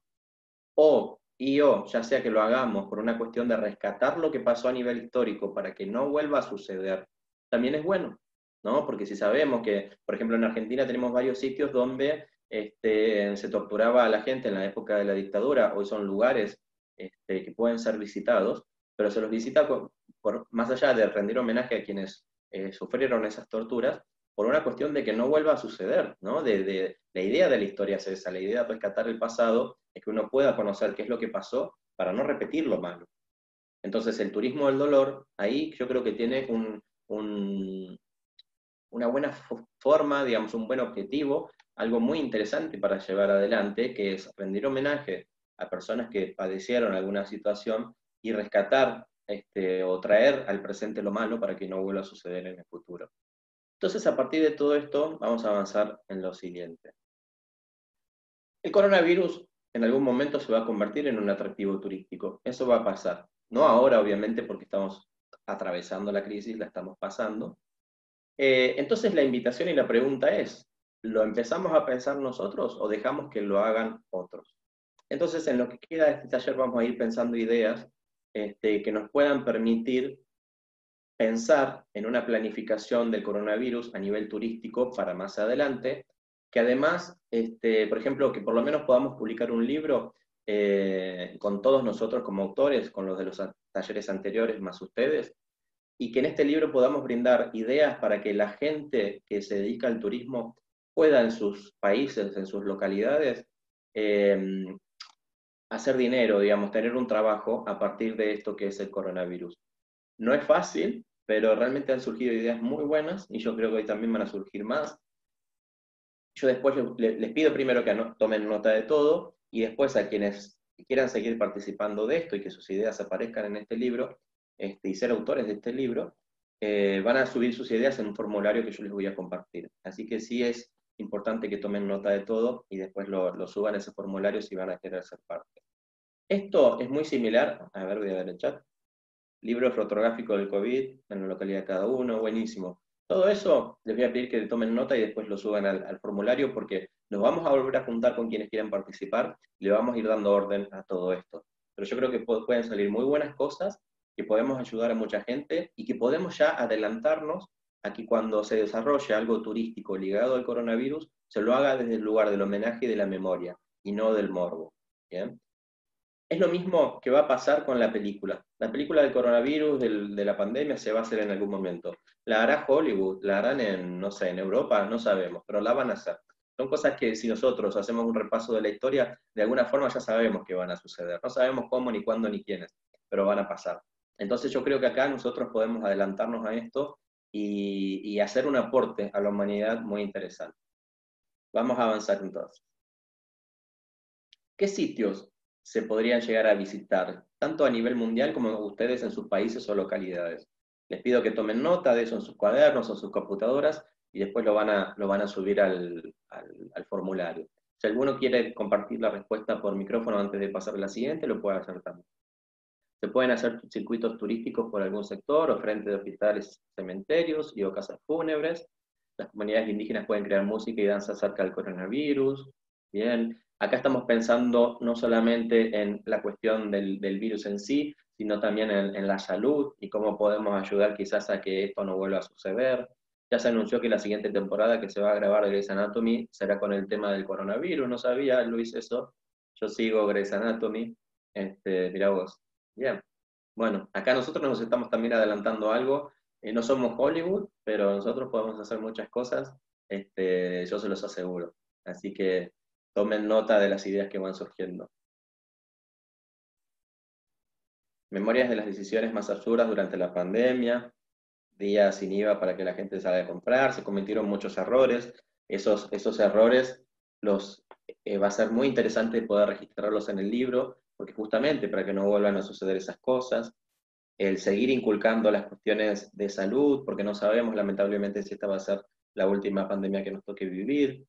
O, y o, ya sea que lo hagamos por una cuestión de rescatar lo que pasó a nivel histórico para que no vuelva a suceder, también es bueno, ¿no? Porque si sabemos que, por ejemplo, en Argentina tenemos varios sitios donde este, se torturaba a la gente en la época de la dictadura, hoy son lugares este, que pueden ser visitados, pero se los visita por, más allá de rendir homenaje a quienes eh, sufrieron esas torturas, por una cuestión de que no vuelva a suceder, ¿no? De, la idea de la historia es esa, la idea de rescatar el pasado es que uno pueda conocer qué es lo que pasó para no repetir lo malo. Entonces el turismo del dolor, ahí yo creo que tiene un, una buena forma, digamos, un buen objetivo, algo muy interesante para llevar adelante, que es rendir homenaje a personas que padecieron alguna situación y rescatar este, o traer al presente lo malo para que no vuelva a suceder en el futuro. Entonces, a partir de todo esto, vamos a avanzar en lo siguiente. El coronavirus en algún momento se va a convertir en un atractivo turístico. Eso va a pasar. No ahora, obviamente, porque estamos atravesando la crisis, la estamos pasando. Eh, entonces, la invitación y la pregunta es, ¿lo empezamos a pensar nosotros o dejamos que lo hagan otros? Entonces, en lo que queda de este taller vamos a ir pensando ideas este, que nos puedan permitir pensar en una planificación del coronavirus a nivel turístico para más adelante, que además, este, por ejemplo, que por lo menos podamos publicar un libro eh, con todos nosotros como autores, con los de los talleres anteriores más ustedes, y que en este libro podamos brindar ideas para que la gente que se dedica al turismo pueda en sus países, en sus localidades, eh, hacer dinero, digamos, tener un trabajo a partir de esto que es el coronavirus. No es fácil, pero realmente han surgido ideas muy buenas y yo creo que hoy también van a surgir más. Yo después les, pido primero que tomen nota de todo y después a quienes quieran seguir participando de esto y que sus ideas aparezcan en este libro este, y ser autores de este libro, eh, van a subir sus ideas en un formulario que yo les voy a compartir. Así que sí es importante que tomen nota de todo y después lo, lo suban a ese formulario si van a querer ser parte. Esto es muy similar, a ver, voy a ver el chat, libro fotográfico del COVID, en la localidad de cada uno, buenísimo. Todo eso les voy a pedir que tomen nota y después lo suban al, formulario porque nos vamos a volver a juntar con quienes quieran participar y le vamos a ir dando orden a todo esto. Pero yo creo que pueden salir muy buenas cosas, que podemos ayudar a mucha gente y que podemos ya adelantarnos a que cuando se desarrolle algo turístico ligado al coronavirus, se lo haga desde el lugar del homenaje y de la memoria y no del morbo. ¿bien? Es lo mismo que va a pasar con la película. La película del coronavirus, de la pandemia, se va a hacer en algún momento. La hará Hollywood, la harán en, no sé, en Europa, no sabemos, pero la van a hacer. Son cosas que si nosotros hacemos un repaso de la historia, de alguna forma ya sabemos que van a suceder. No sabemos cómo, ni cuándo, ni quiénes, pero van a pasar. Entonces yo creo que acá nosotros podemos adelantarnos a esto y, y hacer un aporte a la humanidad muy interesante. Vamos a avanzar entonces. ¿Qué sitios se podrían llegar a visitar, tanto a nivel mundial como ustedes en sus países o localidades. Les pido que tomen nota de eso en sus cuadernos o sus computadoras y después lo van a, lo van a subir al, formulario. Si alguno quiere compartir la respuesta por micrófono antes de pasar a la siguiente, lo puede hacer también. Se pueden hacer circuitos turísticos por algún sector o frente de hospitales, cementerios y o casas fúnebres. Las comunidades indígenas pueden crear música y danza acerca del coronavirus. Bien, Acá estamos pensando no solamente en la cuestión del, virus en sí, sino también en, la salud y cómo podemos ayudar quizás a que esto no vuelva a suceder. Ya se anunció que la siguiente temporada que se va a grabar de Grey's Anatomy será con el tema del coronavirus. No sabía, Luis, eso. Yo sigo Grey's Anatomy. Este, mira vos. Bien. Bueno, acá nosotros nos estamos también adelantando algo. Eh, no somos Hollywood, pero nosotros podemos hacer muchas cosas. Este, yo se los aseguro. Así que tomen nota de las ideas que van surgiendo. Memorias de las decisiones más absurdas durante la pandemia, días sin IVA para que la gente salga a comprar, se cometieron muchos errores. Esos, esos errores los, eh, va a ser muy interesante poder registrarlos en el libro, porque justamente para que no vuelvan a suceder esas cosas, el seguir inculcando las cuestiones de salud, porque no sabemos lamentablemente si esta va a ser la última pandemia que nos toque vivir,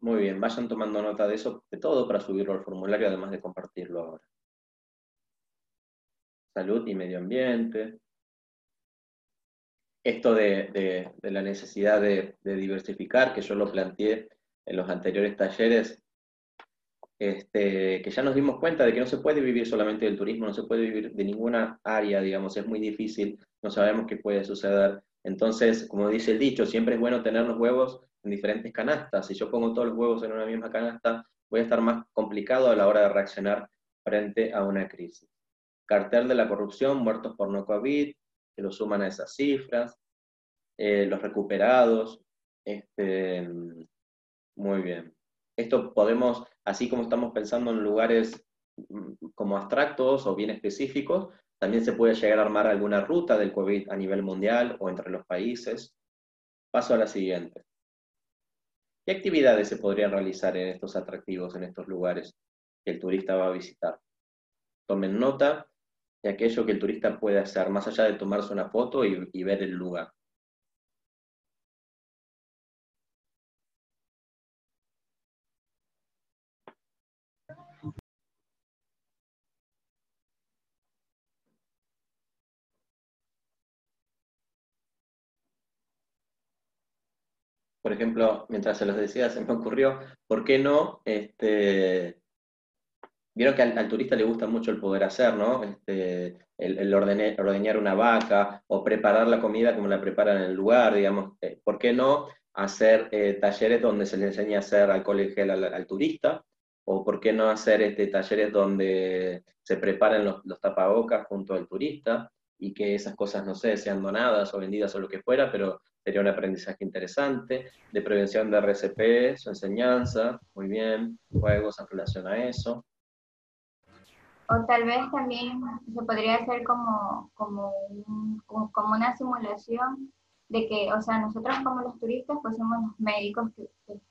muy bien, vayan tomando nota de eso, de todo, para subirlo al formulario, además de compartirlo ahora. Salud y medio ambiente. Esto de, la necesidad de, diversificar, que yo lo planteé en los anteriores talleres, este, que ya nos dimos cuenta de que no se puede vivir solamente del turismo, no se puede vivir de ninguna área, digamos, es muy difícil, no sabemos qué puede suceder. Entonces, como dice el dicho, siempre es bueno tener los huevos en diferentes canastas. Si yo pongo todos los huevos en una misma canasta, voy a estar más complicado a la hora de reaccionar frente a una crisis. Cartel de la corrupción, muertos por no COVID, que lo suman a esas cifras, eh, los recuperados, este, muy bien. Esto podemos, así como estamos pensando en lugares mm, como abstractos o bien específicos, también se puede llegar a armar alguna ruta del COVID a nivel mundial o entre los países. Paso a la siguiente. ¿Qué actividades se podrían realizar en estos atractivos, en estos lugares que el turista va a visitar? Tomen nota de aquello que el turista puede hacer, más allá de tomarse una foto y, ver el lugar. Por ejemplo, mientras se los decía, se me ocurrió, ¿por qué no? Este, Vieron que al, turista le gusta mucho el poder hacer, ¿no? Este, el, ordeñar una vaca o preparar la comida como la preparan en el lugar, digamos. Eh, ¿Por qué no hacer eh, talleres donde se le enseña a hacer alcohol en gel al, turista? o por qué no hacer este, talleres donde se preparen los, los tapabocas junto al turista y que esas cosas, no sé, sean donadas o vendidas o lo que fuera, pero sería un aprendizaje interesante, de prevención de RCP, su enseñanza, muy bien, juegos en relación a eso. O tal vez también se podría hacer como, como, como una simulación de que, o sea, nosotros como los turistas, pues somos los médicos que,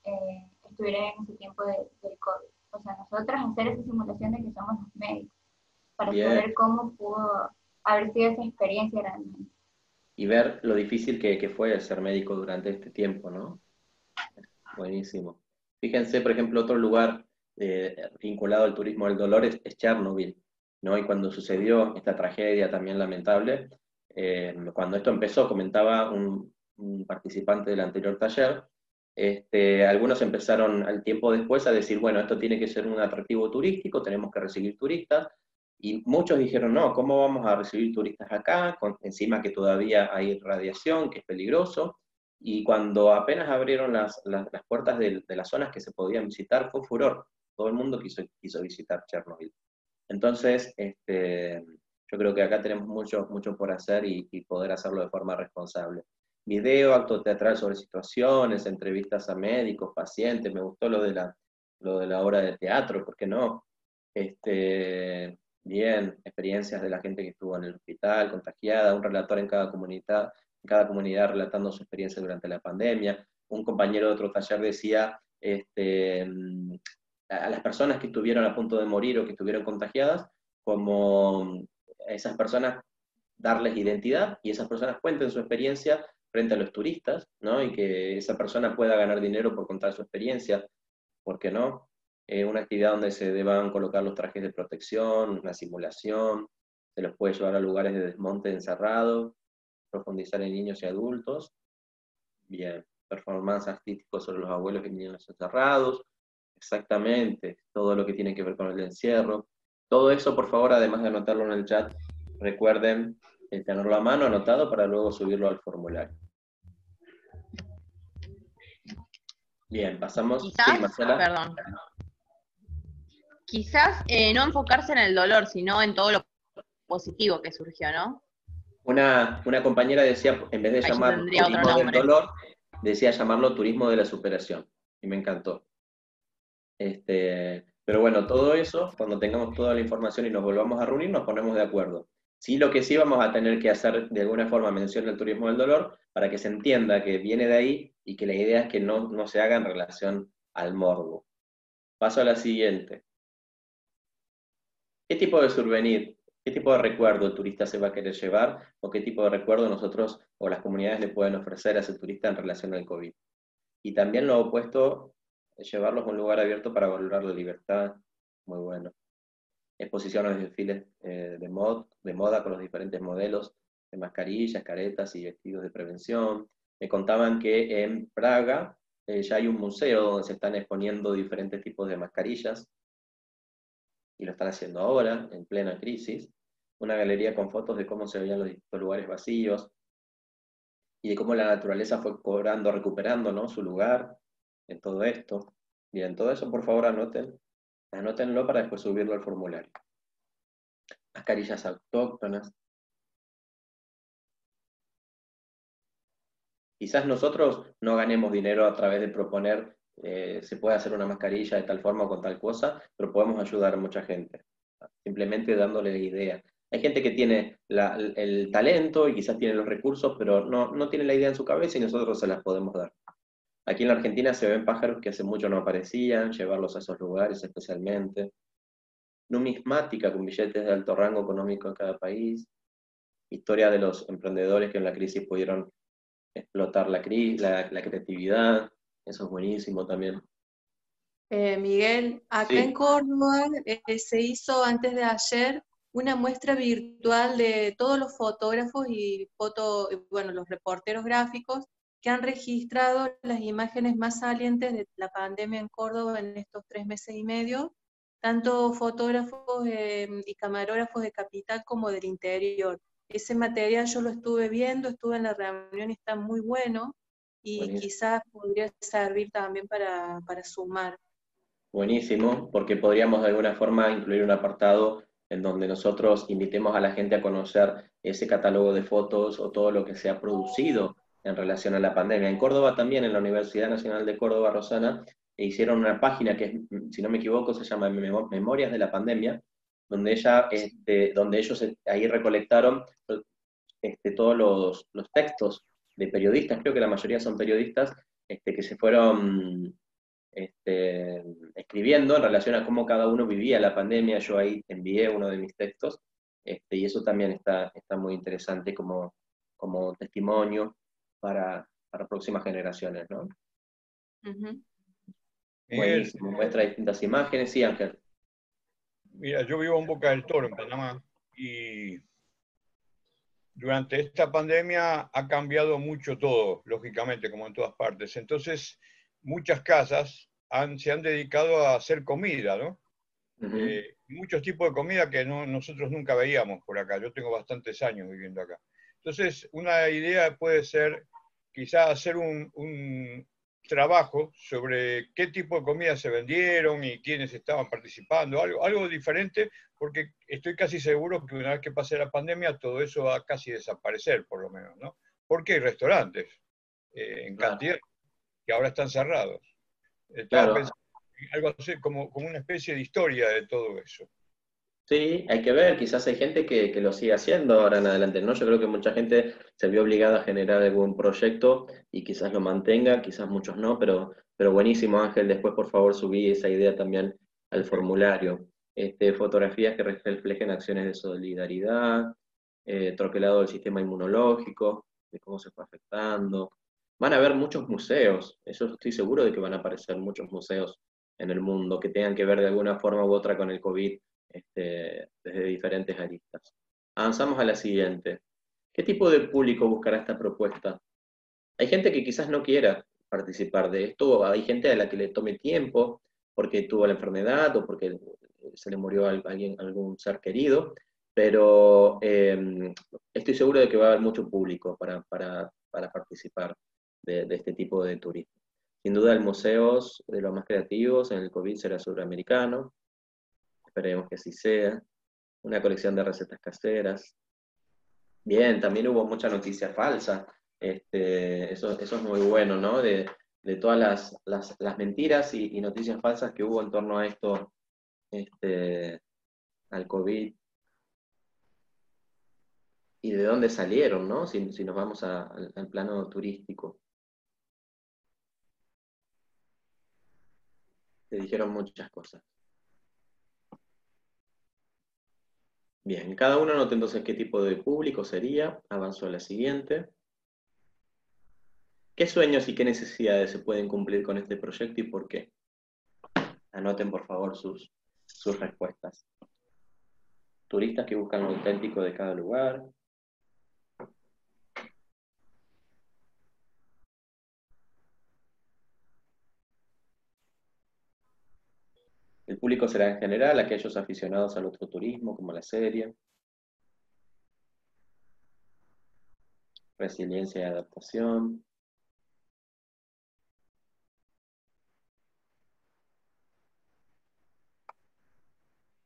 eh, estuvieran en ese tiempo de, del COVID. O sea, nosotros hacer esa simulación de que somos los médicos, para saber cómo pudo haber sido esa experiencia realmente. Y ver lo difícil que, que fue ser médico durante este tiempo, ¿no? Buenísimo. Fíjense, por ejemplo, otro lugar eh, vinculado al turismo del dolor es, Chernobyl, ¿no? Y cuando sucedió esta tragedia también lamentable, eh, cuando esto empezó, comentaba un, participante del anterior taller, este, algunos empezaron al tiempo después a decir, bueno, esto tiene que ser un atractivo turístico, tenemos que recibir turistas, y muchos dijeron, no, ¿cómo vamos a recibir turistas acá? Con, encima que todavía hay radiación, que es peligroso. Y cuando apenas abrieron las, las, puertas de, de, las zonas que se podían visitar, fue furor. Todo el mundo quiso, quiso visitar Chernobyl. Entonces, este, yo creo que acá tenemos mucho, mucho por hacer y, poder hacerlo de forma responsable. Video, acto teatral sobre situaciones, entrevistas a médicos, pacientes, me gustó lo de la, lo de la obra de teatro, ¿por qué no? Este, bien, experiencias de la gente que estuvo en el hospital, contagiada, un relator en cada comunidad, en cada comunidad relatando su experiencia durante la pandemia. Un compañero de otro taller decía, este, a las personas que estuvieron a punto de morir o que estuvieron contagiadas, como esas personas darles identidad y esas personas cuenten su experiencia frente a los turistas, ¿no? Y que esa persona pueda ganar dinero por contar su experiencia, ¿por qué no? Eh, una actividad donde se deban colocar los trajes de protección, una simulación, se los puede llevar a lugares de desmonte encerrado, profundizar en niños y adultos, bien, performance artístico sobre los abuelos y niños encerrados, exactamente, todo lo que tiene que ver con el encierro, todo eso, por favor, además de anotarlo en el chat, recuerden eh, tenerlo a mano anotado para luego subirlo al formulario. Bien, pasamos. Quizás, perdón. Quizás eh, no enfocarse en el dolor, sino en todo lo positivo que surgió, ¿no? Una, una compañera decía, en vez de llamar turismo del dolor, decía llamarlo turismo de la superación. Y me encantó. Este, pero bueno, todo eso, cuando tengamos toda la información y nos volvamos a reunir, nos ponemos de acuerdo. Sí, lo que sí vamos a tener que hacer de alguna forma mención del turismo del dolor para que se entienda que viene de ahí y que la idea es que no, no se haga en relación al morbo. Paso a la siguiente. ¿Qué tipo de souvenir, qué tipo de recuerdo el turista se va a querer llevar o qué tipo de recuerdo nosotros o las comunidades le pueden ofrecer a ese turista en relación al COVID? Y también lo opuesto llevarlos a un lugar abierto para valorar la libertad, muy bueno. Exposiciones de desfiles eh, de, mod, de moda con los diferentes modelos de mascarillas, caretas y vestidos de prevención. Me contaban que en Praga eh, ya hay un museo donde se están exponiendo diferentes tipos de mascarillas, y lo están haciendo ahora, en plena crisis. Una galería con fotos de cómo se veían los distintos lugares vacíos, y de cómo la naturaleza fue cobrando, recuperando ¿no? su lugar, en todo esto. Bien, todo eso por favor anoten, anótenlo para después subirlo al formulario. Mascarillas autóctonas. Quizás nosotros no ganemos dinero a través de proponer, eh, se puede hacer una mascarilla de tal forma o con tal cosa, pero podemos ayudar a mucha gente, simplemente dándole la idea. Hay gente que tiene el talento y quizás tiene los recursos, pero no, no tiene la idea en su cabeza y nosotros se las podemos dar. Aquí en la Argentina se ven pájaros que hace mucho no aparecían, llevarlos a esos lugares especialmente. Numismática con billetes de alto rango económico en cada país. Historia de los emprendedores que en la crisis pudieron explotar la, la, creatividad. Eso es buenísimo también. Eh, Miguel, acá en Córdoba eh, se hizo antes de ayer una muestra virtual de todos los fotógrafos y foto, bueno, los reporteros gráficos que han registrado las imágenes más salientes de la pandemia en Córdoba en estos tres meses y medio, tanto fotógrafos eh, y camarógrafos de capital como del interior. Ese material yo lo estuve viendo, estuve en la reunión y está muy bueno y quizás podría servir también para, para sumar. Buenísimo, porque podríamos de alguna forma incluir un apartado en donde nosotros invitemos a la gente a conocer ese catálogo de fotos o todo lo que se ha producido en relación a la pandemia. En Córdoba también, en la Universidad Nacional de Córdoba, Rosana, hicieron una página que, si no me equivoco, se llama Memorias de la Pandemia, donde, ella, este, donde ellos ahí recolectaron este, todos los, los, textos de periodistas, creo que la mayoría son periodistas, este, que se fueron este, escribiendo en relación a cómo cada uno vivía la pandemia. Yo ahí envié uno de mis textos, este, y eso también está, está muy interesante como, como testimonio para, para próximas generaciones, ¿no? Buenísimo, muestra distintas imágenes, sí, Ángel. Mira, yo vivo en Boca del Toro, en Panamá, y durante esta pandemia ha cambiado mucho todo, lógicamente, como en todas partes. Entonces, muchas casas se han dedicado a hacer comida, ¿no? Eh, muchos tipos de comida que nosotros nunca veíamos por acá. Yo tengo bastantes años viviendo acá. Entonces, una idea puede ser quizá hacer un, trabajo sobre qué tipo de comida se vendieron y quiénes estaban participando, algo, algo diferente, porque estoy casi seguro que una vez que pase la pandemia todo eso va a casi desaparecer, por lo menos, ¿no? Porque hay restaurantes eh, en cantidad que ahora están cerrados. Estaba algo así como, como una especie de historia de todo eso. Sí, hay que ver, quizás hay gente que, que, lo sigue haciendo ahora en adelante, ¿no? Yo creo que mucha gente se vio obligada a generar algún proyecto y quizás lo mantenga, quizás muchos no, pero, pero buenísimo Ángel, después por favor subí esa idea también al formulario. Este, fotografías que reflejen acciones de solidaridad, eh, troquelado del sistema inmunológico, de cómo se fue afectando. Van a haber muchos museos, eso estoy seguro de que van a aparecer muchos museos en el mundo que tengan que ver de alguna forma u otra con el COVID este, desde diferentes aristas. Avanzamos a la siguiente. ¿Qué tipo de público buscará esta propuesta? Hay gente que quizás no quiera participar de esto, hay gente a la que le tome tiempo porque tuvo la enfermedad o porque se le murió a alguien, algún ser querido, pero em, estoy seguro de que va a haber mucho público para, participar de, este tipo de turismo. Sin duda el museo de los más creativos en el COVID será suramericano, esperemos que así sea. Una colección de recetas caseras. Bien, también hubo mucha noticia falsa. Este, eso, eso es muy bueno, ¿no? De, todas las, mentiras y, noticias falsas que hubo en torno a esto, este, al COVID. Y de dónde salieron, ¿no? Si, nos vamos al plano turístico. Se dijeron muchas cosas. Bien, cada uno nota entonces qué tipo de público sería. Avanzo a la siguiente. ¿Qué sueños y qué necesidades se pueden cumplir con este proyecto y por qué? Anoten por favor sus, sus respuestas. Turistas que buscan lo auténtico de cada lugar, público será en general aquellos aficionados al otro turismo, como la serie. Resiliencia y adaptación.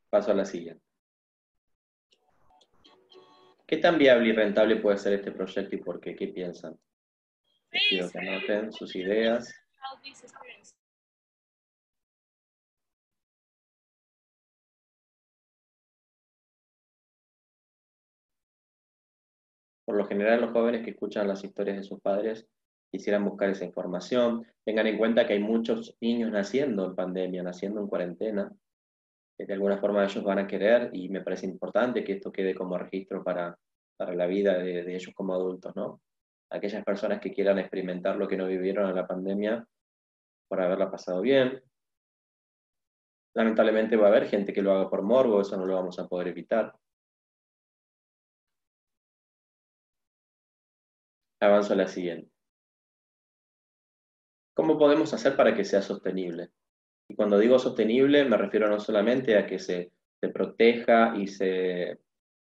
Paso a la siguiente. ¿Qué tan viable y rentable puede ser este proyecto y por qué? ¿Qué piensan? Les pido que anoten sus ideas. Por lo general, los jóvenes que escuchan las historias de sus padres quisieran buscar esa información. Tengan en cuenta que hay muchos niños naciendo en pandemia, naciendo en cuarentena, que de alguna forma ellos van a querer, y me parece importante que esto quede como registro para, para la vida de, ellos como adultos, ¿no? Aquellas personas que quieran experimentar lo que no vivieron en la pandemia por haberla pasado bien. Lamentablemente va a haber gente que lo haga por morbo, eso no lo vamos a poder evitar. Avanzo a la siguiente. ¿Cómo podemos hacer para que sea sostenible? Y cuando digo sostenible me refiero no solamente a que se, proteja y se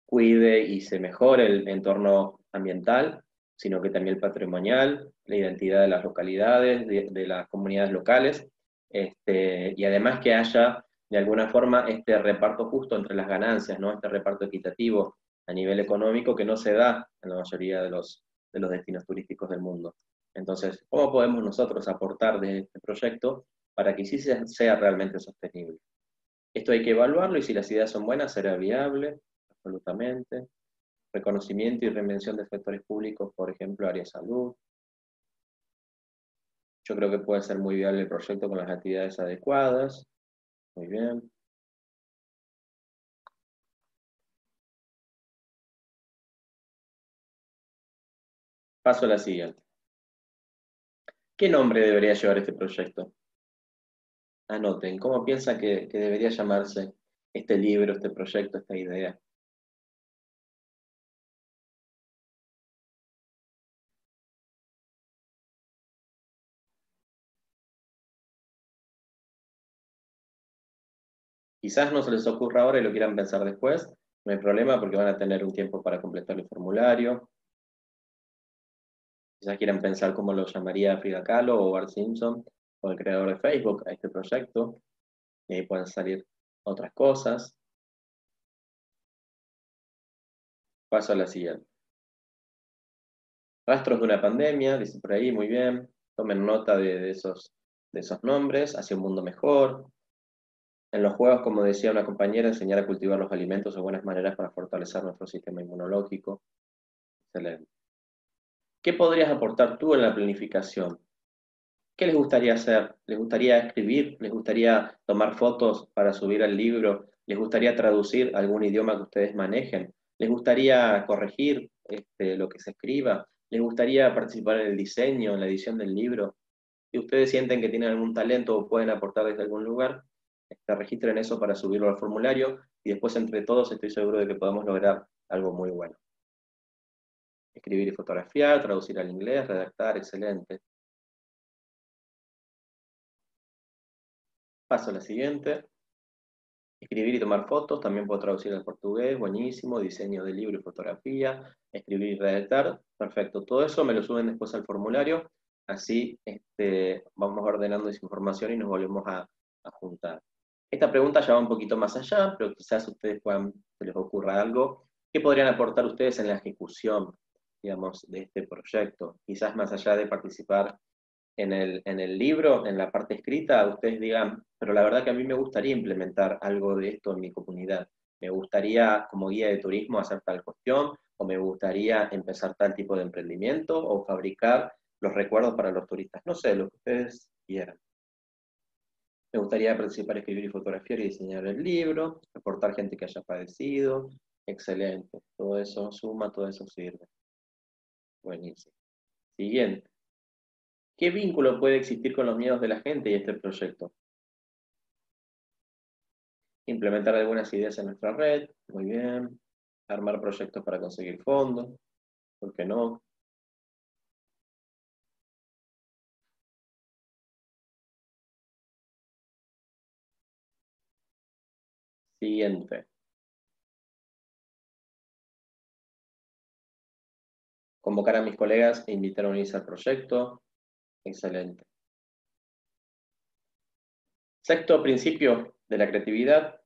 cuide y se mejore el entorno ambiental, sino que también el patrimonial, la identidad de las localidades, de, las comunidades locales, Este, y además que haya de alguna forma este reparto justo entre las ganancias, ¿no? este reparto equitativo a nivel económico que no se da en la mayoría de los, de los destinos turísticos del mundo. Entonces, ¿cómo podemos nosotros aportar de este proyecto para que sí sea realmente sostenible? Esto hay que evaluarlo y si las ideas son buenas, será viable, absolutamente. Reconocimiento y reinvención de sectores públicos, por ejemplo, área de salud. Yo creo que puede ser muy viable el proyecto con las actividades adecuadas. Muy bien. Paso a la siguiente. ¿Qué nombre debería llevar este proyecto? Anoten, ¿cómo piensa que, debería llamarse este libro, este proyecto, esta idea? Quizás no se les ocurra ahora y lo quieran pensar después, no hay problema porque van a tener un tiempo para completar el formulario. Quizás quieran pensar cómo lo llamaría Frida Kahlo o Bart Simpson o el creador de Facebook a este proyecto. Y ahí pueden salir otras cosas. Paso a la siguiente. Rastros de una pandemia, dice por ahí, muy bien. Tomen nota de, esos, de esos nombres, hacia un mundo mejor. En los juegos, como decía una compañera, enseñar a cultivar los alimentos o buenas maneras para fortalecer nuestro sistema inmunológico. Excelente. ¿Qué podrías aportar tú en la planificación? ¿Qué les gustaría hacer? ¿Les gustaría escribir? ¿Les gustaría tomar fotos para subir al libro? ¿Les gustaría traducir algún idioma que ustedes manejen? ¿Les gustaría corregir este, lo que se escriba? ¿Les gustaría participar en el diseño, en la edición del libro? Si ustedes sienten que tienen algún talento o pueden aportar desde algún lugar, este, registren eso para subirlo al formulario y después entre todos estoy seguro de que podemos lograr algo muy bueno. Escribir y fotografiar, traducir al inglés, redactar, excelente. Paso a la siguiente. Escribir y tomar fotos, también puedo traducir al portugués, buenísimo. Diseño de libro y fotografía, escribir y redactar, perfecto. Todo eso me lo suben después al formulario, así este, vamos ordenando esa información y nos volvemos a, juntar. Esta pregunta ya va un poquito más allá, pero quizás ustedes puedan, se les ocurra algo. ¿Qué podrían aportar ustedes en la ejecución digamos, de este proyecto. Quizás más allá de participar en el, en el libro, en la parte escrita, ustedes digan, pero la verdad que a mí me gustaría implementar algo de esto en mi comunidad. Me gustaría, como guía de turismo, hacer tal cuestión, o me gustaría empezar tal tipo de emprendimiento, o fabricar los recuerdos para los turistas. No sé, lo que ustedes quieran. Me gustaría participar, escribir y fotografiar y diseñar el libro, reportar gente que haya padecido. Excelente. Todo eso suma, todo eso sirve. Buenísimo. Siguiente. ¿Qué vínculo puede existir con los miedos de la gente y este proyecto? Implementar algunas ideas en nuestra red, muy bien. Armar proyectos para conseguir fondos, ¿por qué no? Siguiente. Convocar a mis colegas e invitar a unirse al proyecto. Excelente. Sexto principio de la creatividad,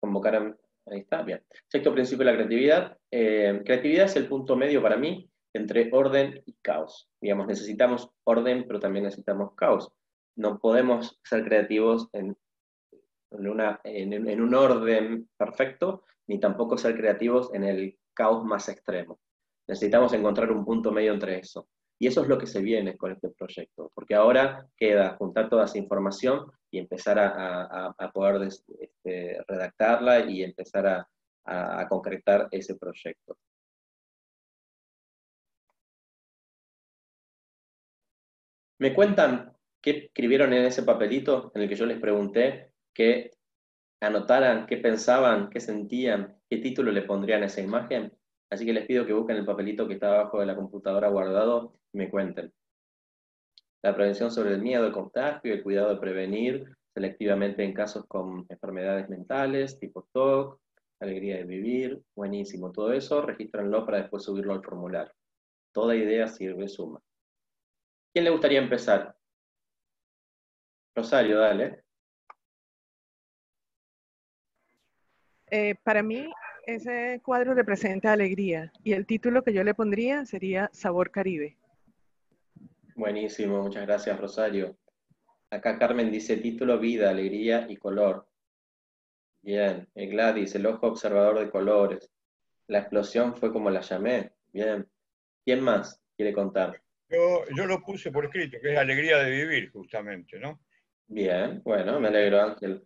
convocar a... Ahí está, bien. Sexto principio de la creatividad. Eh, creatividad es el punto medio para mí entre orden y caos. Digamos, necesitamos orden, pero también necesitamos caos. No podemos ser creativos en, en un orden perfecto, ni tampoco ser creativos en el caos más extremo. Necesitamos encontrar un punto medio entre eso. Y eso es lo que se viene con este proyecto, porque ahora queda juntar toda esa información y empezar a, poder este, redactarla y empezar a, a concretar ese proyecto. ¿Me cuentan qué escribieron en ese papelito en el que yo les pregunté que anotaran qué pensaban, qué sentían, qué título le pondrían a esa imagen? Así que les pido que busquen el papelito que está abajo de la computadora guardado y me cuenten. La prevención sobre el miedo al contagio y el cuidado de prevenir selectivamente en casos con enfermedades mentales, tipo TOC, alegría de vivir, buenísimo. Todo eso, regístranlo para después subirlo al formulario. Toda idea sirve suma. ¿Quién le gustaría empezar? Rosario, dale. Eh, para mí, ese cuadro representa alegría y el título que yo le pondría sería Sabor Caribe. Buenísimo, muchas gracias Rosario. Acá Carmen dice título Vida, Alegría y Color. Bien, Gladys, el ojo observador de colores. La explosión fue como la llamé. Bien. ¿Quién más quiere contar? Yo, yo lo puse por escrito, que es alegría de vivir, justamente, ¿no? Bien, bueno, me alegro, Ángel.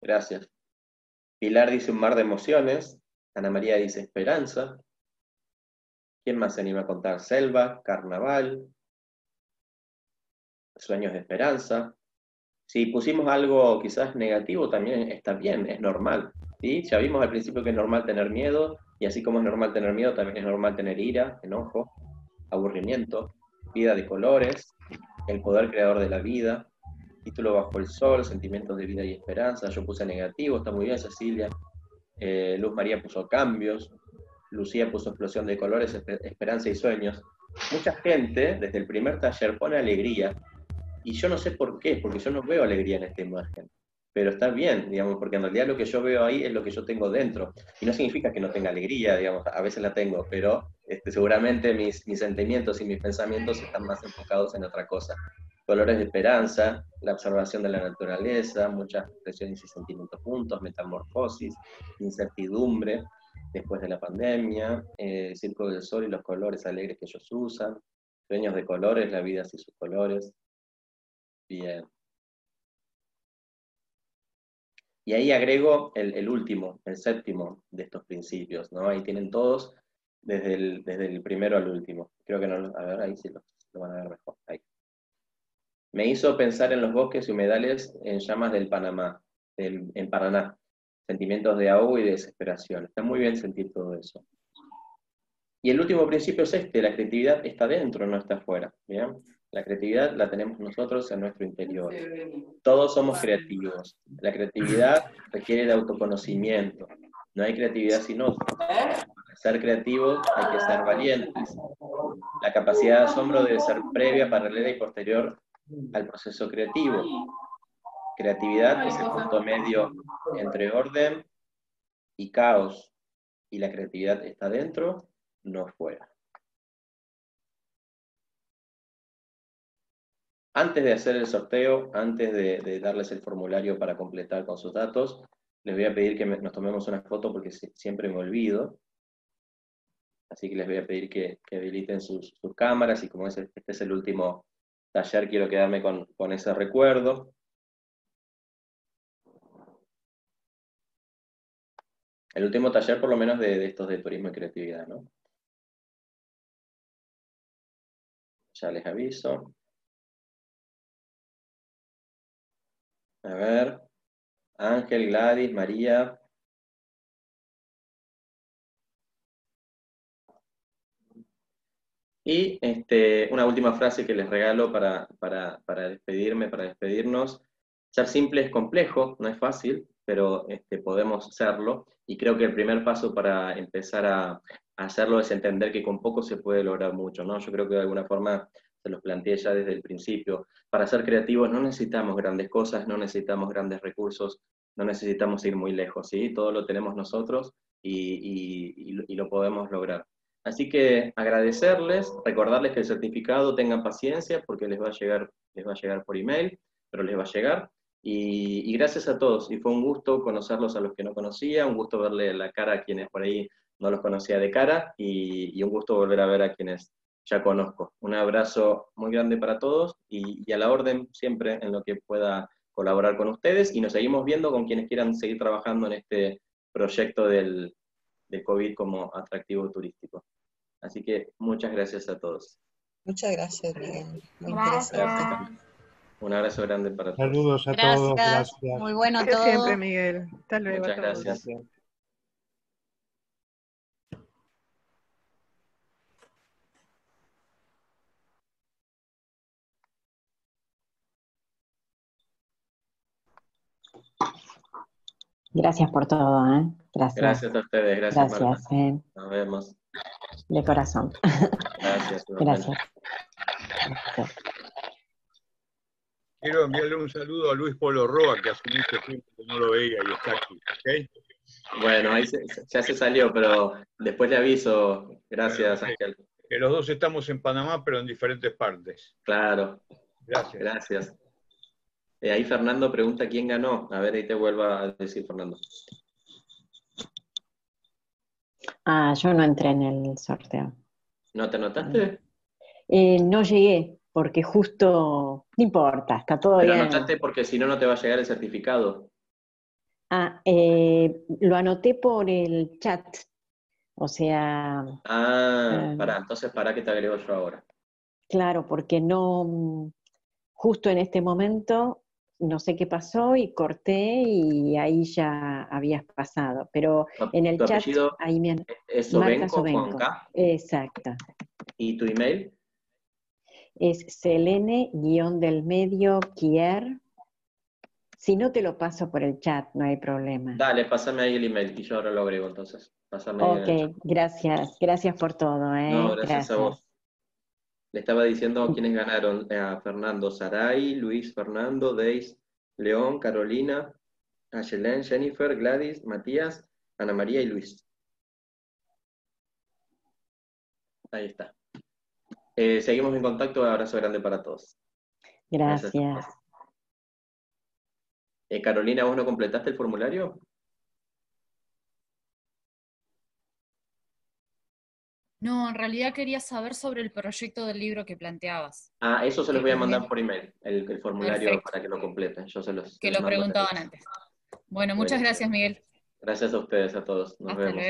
Gracias. Pilar dice un mar de emociones. Ana María dice esperanza. ¿Quién más se anima a contar? Selva, carnaval, sueños de esperanza. Si pusimos algo quizás negativo, también está bien, es normal. ¿sí? Ya vimos al principio que es normal tener miedo, y así como es normal tener miedo, también es normal tener ira, enojo, aburrimiento, vida de colores, el poder creador de la vida, título bajo el sol, sentimientos de vida y esperanza. Yo puse negativo, está muy bien, Cecilia. Eh, Luz María puso cambios, Lucía puso explosión de colores, esperanza y sueños. Mucha gente desde el primer taller pone alegría y yo no sé por qué, porque yo no veo alegría en esta imagen. Pero está bien, digamos, porque en realidad lo que yo veo ahí es lo que yo tengo dentro. Y no significa que no tenga alegría, digamos, a veces la tengo, pero este, seguramente mis, mis sentimientos y mis pensamientos están más enfocados en otra cosa. Colores de esperanza, la observación de la naturaleza, muchas expresiones y sentimientos juntos, metamorfosis, incertidumbre después de la pandemia, eh, el círculo del sol y los colores alegres que ellos usan, sueños de colores, la vida y sus colores, Bien. Y ahí agrego el, último, el séptimo de estos principios, ¿no? Ahí tienen todos desde el, desde el primero al último. Creo que no, a ver, ahí sí lo, van a ver mejor. Ahí. Me hizo pensar en los bosques y humedales en llamas del Panamá, en Paraná. Sentimientos de ahogo y de desesperación. Está muy bien sentir todo eso. Y el último principio es este, la creatividad está dentro, no está afuera. ¿bien? La creatividad la tenemos nosotros en nuestro interior. Todos somos creativos. La creatividad requiere de autoconocimiento. No hay creatividad sin otro. Para ser creativos hay que ser valientes. La capacidad de asombro debe ser previa, paralela y posterior al proceso creativo. Creatividad es el punto medio entre orden y caos. Y la creatividad está dentro, no fuera. Antes de hacer el sorteo, antes de, darles el formulario para completar con sus datos, les voy a pedir que nos tomemos una foto porque siempre me olvido. Así que les voy a pedir que, habiliten sus, cámaras y como este es el último taller, quiero quedarme con, ese recuerdo. El último taller por lo menos de, de estos de turismo y creatividad, ¿no? Ya les aviso. A ver. Ángel, Gladys, María. Y este, una última frase que les regalo para, despedirme, para despedirnos. Ser simple es complejo, no es fácil, pero este, podemos hacerlo. Y creo que el primer paso para empezar a, hacerlo es entender que con poco se puede lograr mucho, ¿no? Yo creo que de alguna forma se los planteé ya desde el principio. Para ser creativos no necesitamos grandes cosas, no necesitamos grandes recursos, no necesitamos ir muy lejos, ¿sí? Todo lo tenemos nosotros y, lo podemos lograr. Así que agradecerles, recordarles que el certificado tengan paciencia porque les va a llegar, les va a llegar por email, pero les va a llegar. Y, y, gracias a todos. Y fue un gusto conocerlos a los que no conocía, un gusto verle la cara a quienes por ahí no los conocía de cara y, y un gusto volver a ver a quienes ya conozco. Un abrazo muy grande para todos y, a la orden siempre en lo que pueda colaborar con ustedes y nos seguimos viendo con quienes quieran seguir trabajando en este proyecto del, COVID como atractivo turístico. Así que muchas gracias a todos. Muchas gracias, Miguel. Muy gracias. Un abrazo grande para todos. Saludos a todos. Gracias. Muy bueno todo. Siempre, Miguel. Hasta luego. Muchas gracias. Gracias por todo, ¿eh? Gracias. Gracias a ustedes, gracias. Gracias. Eh. Nos vemos. De corazón. Gracias. gracias. Quiero enviarle un saludo a Luis Polo Roa, que hace mucho tiempo que no lo veía y está aquí. Bueno, ahí ya se salió, pero después le aviso. Gracias, Ángel. Que los dos estamos en Panamá, pero en diferentes partes. Claro. Gracias. Gracias. Eh, ahí Fernando pregunta quién ganó. A ver, ahí te vuelvo a decir, Fernando. Ah, yo no entré en el sorteo. ¿No te anotaste? Eh, no llegué, porque justo, no importa, está todo Pero bien. anotaste porque si no, no te va a llegar el certificado. Ah, eh, lo anoté por el chat. O sea. Ah, eh, para, entonces para que te agrego yo ahora. Claro, porque no, justo en este momento, no sé qué pasó y corté y ahí ya habías pasado. Pero en el chat, ahí me ¿Es Sobenco, Exacto. ¿Y tu email? Es selene-del medio kier si no te lo paso por el chat, no hay problema. Dale, pásame ahí el email y yo ahora lo agrego entonces. Pásame ok, gracias. Gracias por todo. ¿eh? No, gracias, a vos. Le estaba diciendo quiénes ganaron. Eh, Fernando Saray, Luis Fernando, Deis, León, Carolina, Ayelen, Jennifer, Gladys, Matías, Ana María y Luis. Ahí está. Eh, seguimos en contacto. Abrazo grande para todos. gracias. Eh, Carolina, ¿vos no completaste el formulario? No, en realidad quería saber sobre el proyecto del libro que planteabas. Ah, eso se los voy a mandar por email, el, formulario para que lo completen. Yo se los, que lo preguntaban antes. Bueno, muchas gracias, Miguel. Gracias a ustedes, a todos. Nos vemos.